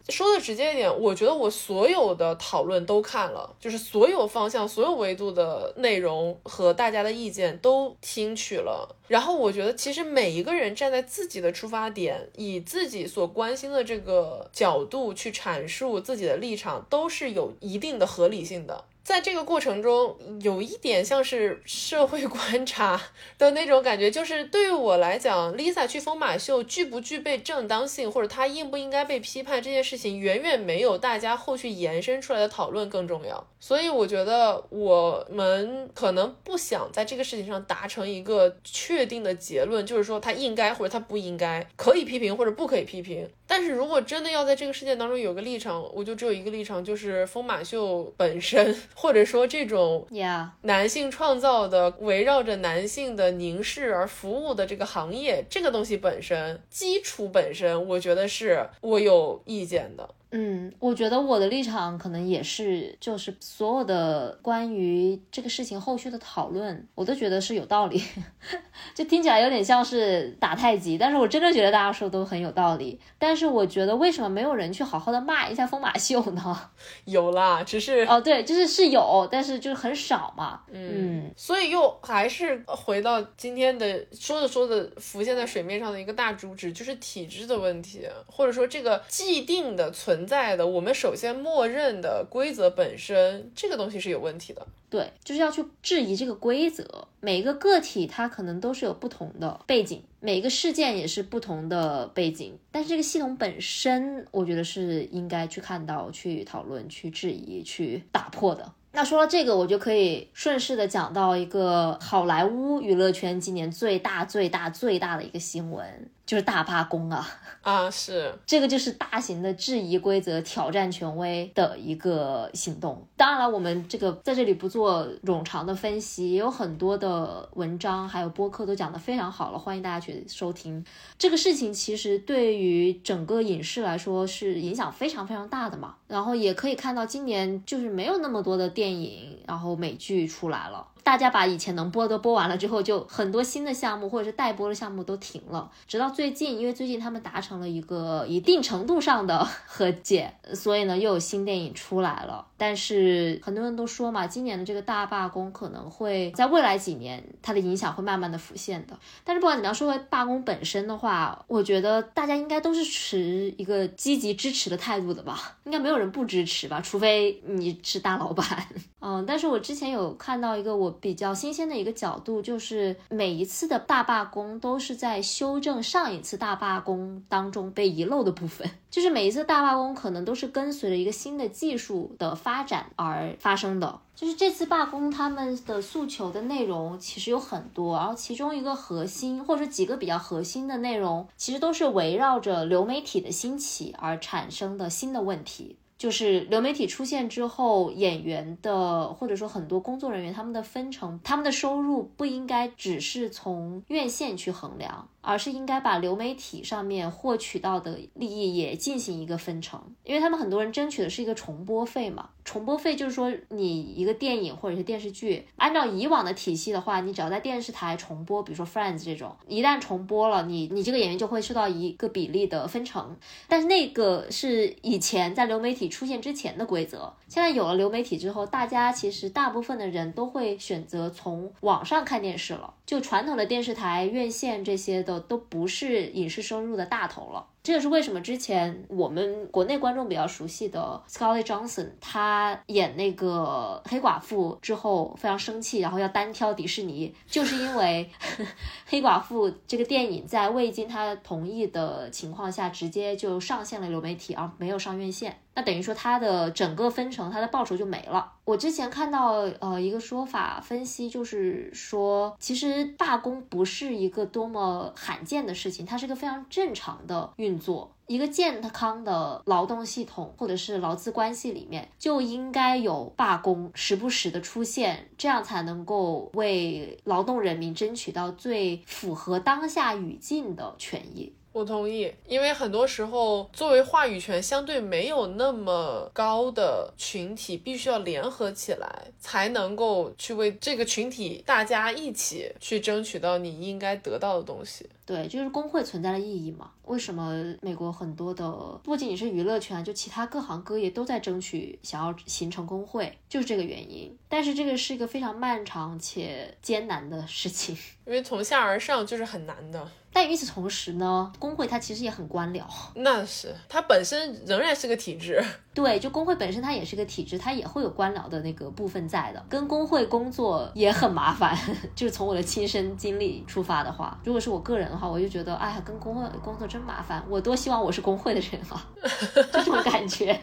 说的直接一点，我觉得我所有的讨论都看了，就是所有方向、所有维度的内容和大家的意见都听取了。然后我觉得，其实每一个人站在自己的出发点，以自己所关心的这个角度去阐述自己的立场，都是有一定的合理性的。在这个过程中，有一点像是社会观察的那种感觉，就是对于我来讲，Lisa 去疯马秀具不具备正当性，或者她应不应该被批判这件事情，远远没有大家后续延伸出来的讨论更重要。所以我觉得我们可能不想在这个事情上达成一个确定的结论，就是说她应该或者她不应该，可以批评或者不可以批评。但是如果真的要在这个事件当中有个立场，我就只有一个立场，就是疯马秀本身。或者说，这种男性创造的围绕着男性的凝视而服务的这个行业，这个东西本身基础本身，我觉得是我有意见的。嗯，我觉得我的立场可能也是，就是所有的关于这个事情后续的讨论，我都觉得是有道理。就听起来有点像是打太极，但是我真的觉得大家说都很有道理。但是我觉得为什么没有人去好好的骂一下疯马秀呢？有啦，只是哦，对，就是是有，但是就是很少嘛。嗯，所以又还是回到今天的说着说着浮现在水面上的一个大主旨，就是体制的问题，或者说这个既定的存。在的，我们首先默认的规则本身，这个东西是有问题的。对，就是要去质疑这个规则。每一个个体，它可能都是有不同的背景，每一个事件也是不同的背景。但是这个系统本身，我觉得是应该去看到、去讨论、去质疑、去打破的。那说到这个，我就可以顺势的讲到一个好莱坞娱乐圈今年最大、最大、最大的一个新闻。就是大罢工啊！啊，是这个就是大型的质疑规则、挑战权威的一个行动。当然了，我们这个在这里不做冗长的分析，也有很多的文章还有播客都讲得非常好了，欢迎大家去收听。这个事情其实对于整个影视来说是影响非常非常大的嘛。然后也可以看到今年就是没有那么多的电影，然后美剧出来了。大家把以前能播的播完了之后，就很多新的项目或者是待播的项目都停了。直到最近，因为最近他们达成了一个一定程度上的和解，所以呢又有新电影出来了。但是很多人都说嘛，今年的这个大罢工可能会在未来几年它的影响会慢慢的浮现的。但是不管怎么样，说回罢工本身的话，我觉得大家应该都是持一个积极支持的态度的吧，应该没有人不支持吧，除非你是大老板。嗯，但是我之前有看到一个我比较新鲜的一个角度，就是每一次的大罢工都是在修正上一次大罢工当中被遗漏的部分，就是每一次大罢工可能都是跟随着一个新的技术的发展而发生的。就是这次罢工，他们的诉求的内容其实有很多，然后其中一个核心或者几个比较核心的内容，其实都是围绕着流媒体的兴起而产生的新的问题。就是流媒体出现之后，演员的或者说很多工作人员他们的分成，他们的收入不应该只是从院线去衡量。而是应该把流媒体上面获取到的利益也进行一个分成，因为他们很多人争取的是一个重播费嘛。重播费就是说，你一个电影或者是电视剧，按照以往的体系的话，你只要在电视台重播，比如说 Friends 这种，一旦重播了，你你这个演员就会受到一个比例的分成。但是那个是以前在流媒体出现之前的规则，现在有了流媒体之后，大家其实大部分的人都会选择从网上看电视了，就传统的电视台、院线这些的。都不是影视收入的大头了，这也是为什么之前我们国内观众比较熟悉的 Scarlett Johnson，他演那个黑寡妇之后非常生气，然后要单挑迪士尼，就是因为 黑寡妇这个电影在未经他同意的情况下直接就上线了流媒体，而没有上院线。那等于说它的整个分成，它的报酬就没了。我之前看到呃一个说法分析，就是说其实罢工不是一个多么罕见的事情，它是一个非常正常的运作。一个健康的劳动系统或者是劳资关系里面，就应该有罢工时不时的出现，这样才能够为劳动人民争取到最符合当下语境的权益。我同意，因为很多时候，作为话语权相对没有那么高的群体，必须要联合起来，才能够去为这个群体大家一起去争取到你应该得到的东西。对，就是工会存在的意义嘛。为什么美国很多的不仅仅是娱乐圈，就其他各行各业都在争取想要形成工会，就是这个原因。但是这个是一个非常漫长且艰难的事情，因为从下而上就是很难的。但与此同时呢，工会它其实也很官僚。那是，它本身仍然是个体制。对，就工会本身它也是个体制，它也会有官僚的那个部分在的。跟工会工作也很麻烦，就是从我的亲身经历出发的话，如果是我个人的话，我就觉得，哎呀，跟工会工作真麻烦。我多希望我是工会的人啊，这种感觉。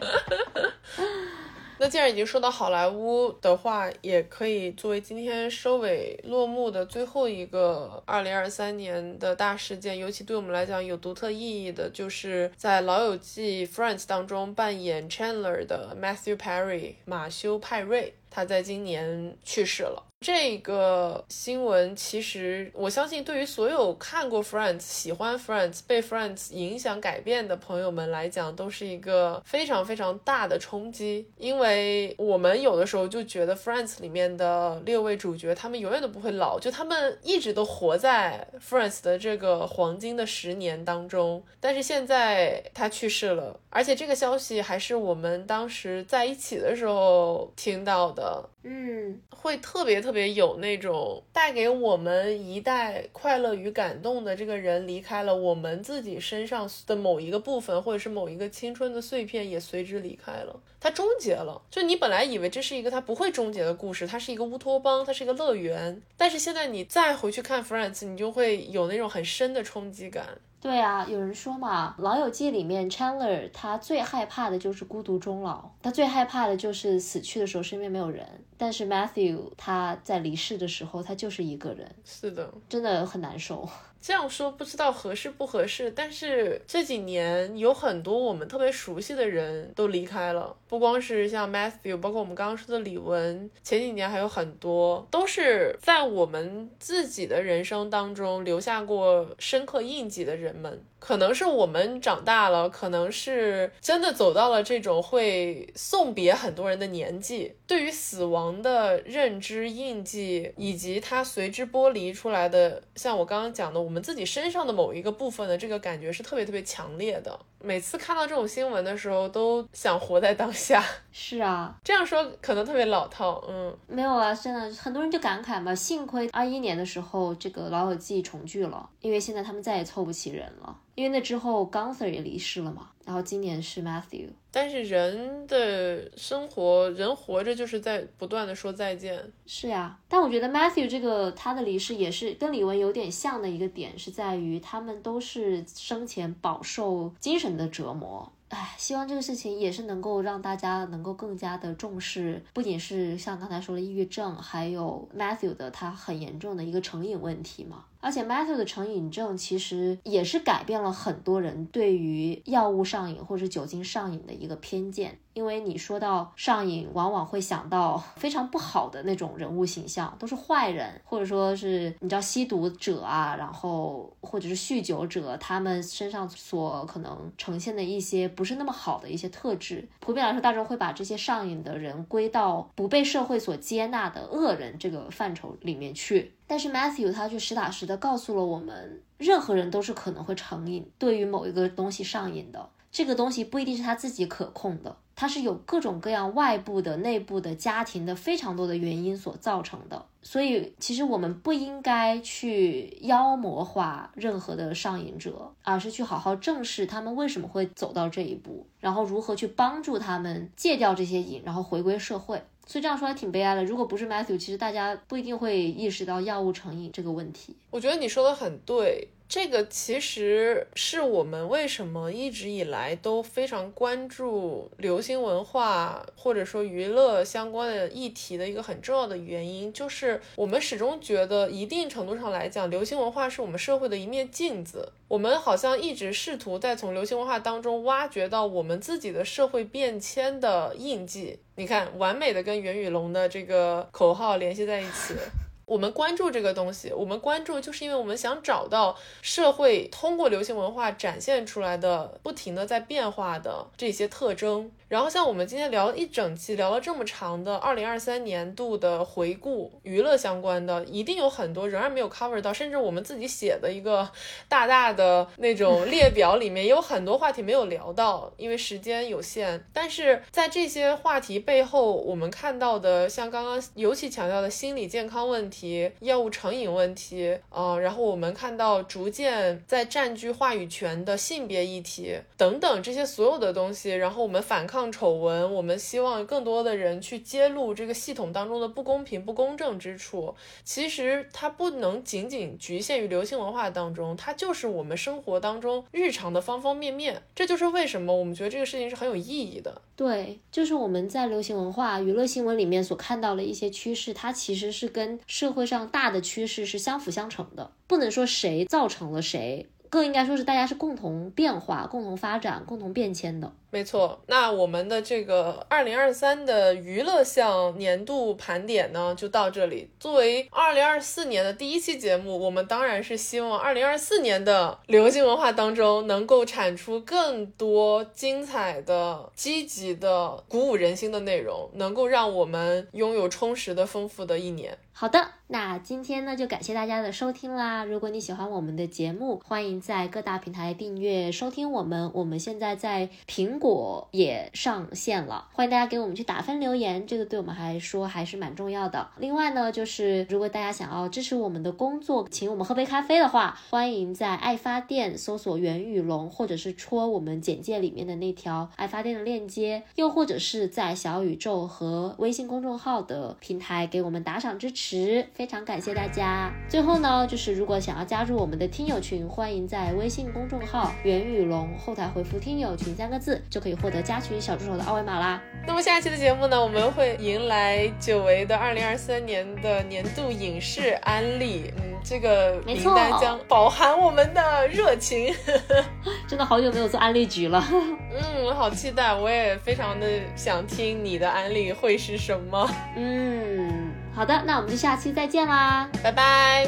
那既然已经说到好莱坞的话，也可以作为今天收尾落幕的最后一个二零二三年的大事件，尤其对我们来讲有独特意义的，就是在《老友记》Friends 当中扮演 Chandler 的 Matthew Perry 马修派瑞，他在今年去世了。这个新闻其实，我相信对于所有看过 Friends、喜欢 Friends、被 Friends 影响改变的朋友们来讲，都是一个非常非常大的冲击。因为我们有的时候就觉得 Friends 里面的六位主角，他们永远都不会老，就他们一直都活在 Friends 的这个黄金的十年当中。但是现在他去世了，而且这个消息还是我们当时在一起的时候听到的。嗯，会特别特别有那种带给我们一代快乐与感动的这个人离开了，我们自己身上的某一个部分，或者是某一个青春的碎片也随之离开了，它终结了。就你本来以为这是一个它不会终结的故事，它是一个乌托邦，它是一个乐园，但是现在你再回去看 Friends，你就会有那种很深的冲击感。对啊，有人说嘛，《老友记》里面 Chandler 他最害怕的就是孤独终老，他最害怕的就是死去的时候身边没有人。但是 Matthew 他在离世的时候，他就是一个人，是的，真的很难受。这样说不知道合适不合适，但是这几年有很多我们特别熟悉的人都离开了，不光是像 Matthew，包括我们刚刚说的李玟，前几年还有很多都是在我们自己的人生当中留下过深刻印记的人们。可能是我们长大了，可能是真的走到了这种会送别很多人的年纪，对于死亡的认知印记，以及它随之剥离出来的，像我刚刚讲的，我们自己身上的某一个部分的这个感觉是特别特别强烈的。每次看到这种新闻的时候，都想活在当下。是啊，这样说可能特别老套，嗯，没有啊，真的很多人就感慨嘛，幸亏二一年的时候这个老友记重聚了，因为现在他们再也凑不齐人了。因为那之后 Gunther 也离世了嘛，然后今年是 Matthew。但是人的生活，人活着就是在不断的说再见。是呀，但我觉得 Matthew 这个他的离世也是跟李玟有点像的一个点，是在于他们都是生前饱受精神的折磨。唉，希望这个事情也是能够让大家能够更加的重视，不仅是像刚才说的抑郁症，还有 Matthew 的他很严重的一个成瘾问题嘛。而且 Metal 的成瘾症其实也是改变了很多人对于药物上瘾或者酒精上瘾的一个偏见。因为你说到上瘾，往往会想到 非常不好的那种人物形象，都是坏人，或者说是你知道吸毒者啊，然后或者是酗酒者，他们身上所可能呈现的一些不是那么好的一些特质。普遍来说，大众会把这些上瘾的人归到不被社会所接纳的恶人这个范畴里面去。但是 Matthew 他就实打实的告诉了我们，任何人都是可能会成瘾，对于某一个东西上瘾的。这个东西不一定是他自己可控的，它是有各种各样外部的、内部的、家庭的非常多的原因所造成的。所以，其实我们不应该去妖魔化任何的上瘾者，而是去好好正视他们为什么会走到这一步，然后如何去帮助他们戒掉这些瘾，然后回归社会。所以这样说还挺悲哀的。如果不是 Matthew，其实大家不一定会意识到药物成瘾这个问题。我觉得你说的很对。这个其实是我们为什么一直以来都非常关注流行文化或者说娱乐相关的议题的一个很重要的原因，就是我们始终觉得，一定程度上来讲，流行文化是我们社会的一面镜子。我们好像一直试图在从流行文化当中挖掘到我们自己的社会变迁的印记。你看，完美的跟袁宇龙的这个口号联系在一起。我们关注这个东西，我们关注就是因为我们想找到社会通过流行文化展现出来的不停的在变化的这些特征。然后像我们今天聊了一整期，聊了这么长的二零二三年度的回顾，娱乐相关的，一定有很多仍然没有 cover 到，甚至我们自己写的一个大大的那种 列表里面，也有很多话题没有聊到，因为时间有限。但是在这些话题背后，我们看到的，像刚刚尤其强调的心理健康问题、药物成瘾问题，啊，然后我们看到逐渐在占据话语权的性别议题等等这些所有的东西，然后我们反抗。抗丑闻，我们希望更多的人去揭露这个系统当中的不公平、不公正之处。其实它不能仅仅局限于流行文化当中，它就是我们生活当中日常的方方面面。这就是为什么我们觉得这个事情是很有意义的。对，就是我们在流行文化、娱乐新闻里面所看到的一些趋势，它其实是跟社会上大的趋势是相辅相成的，不能说谁造成了谁。更应该说是大家是共同变化、共同发展、共同变迁的。没错，那我们的这个二零二三的娱乐项年度盘点呢，就到这里。作为二零二四年的第一期节目，我们当然是希望二零二四年的流行文化当中能够产出更多精彩的、积极的、鼓舞人心的内容，能够让我们拥有充实的、丰富的一年。好的，那今天呢就感谢大家的收听啦。如果你喜欢我们的节目，欢迎在各大平台订阅收听我们。我们现在在苹果也上线了，欢迎大家给我们去打分留言，这个对我们还说还是蛮重要的。另外呢，就是如果大家想要支持我们的工作，请我们喝杯咖啡的话，欢迎在爱发电搜索袁宇龙，或者是戳我们简介里面的那条爱发电的链接，又或者是在小宇宙和微信公众号的平台给我们打赏支持。持，非常感谢大家。最后呢，就是如果想要加入我们的听友群，欢迎在微信公众号“袁宇龙”后台回复“听友群”三个字，就可以获得加群小助手的二维码啦。那么下期的节目呢，我们会迎来久违的二零二三年的年度影视安利。嗯，这个名单将饱含我们的热情。真的好久没有做安利局了。嗯，好期待，我也非常的想听你的安利会是什么。嗯，好的，那我们就下期再见啦，拜拜。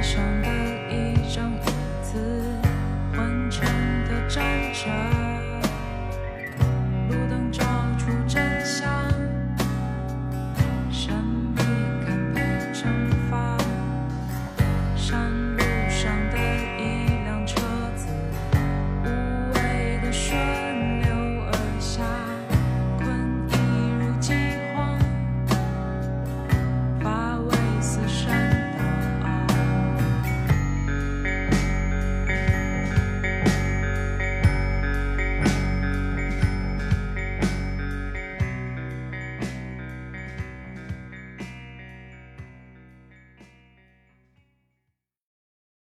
上的一张子，完全的着。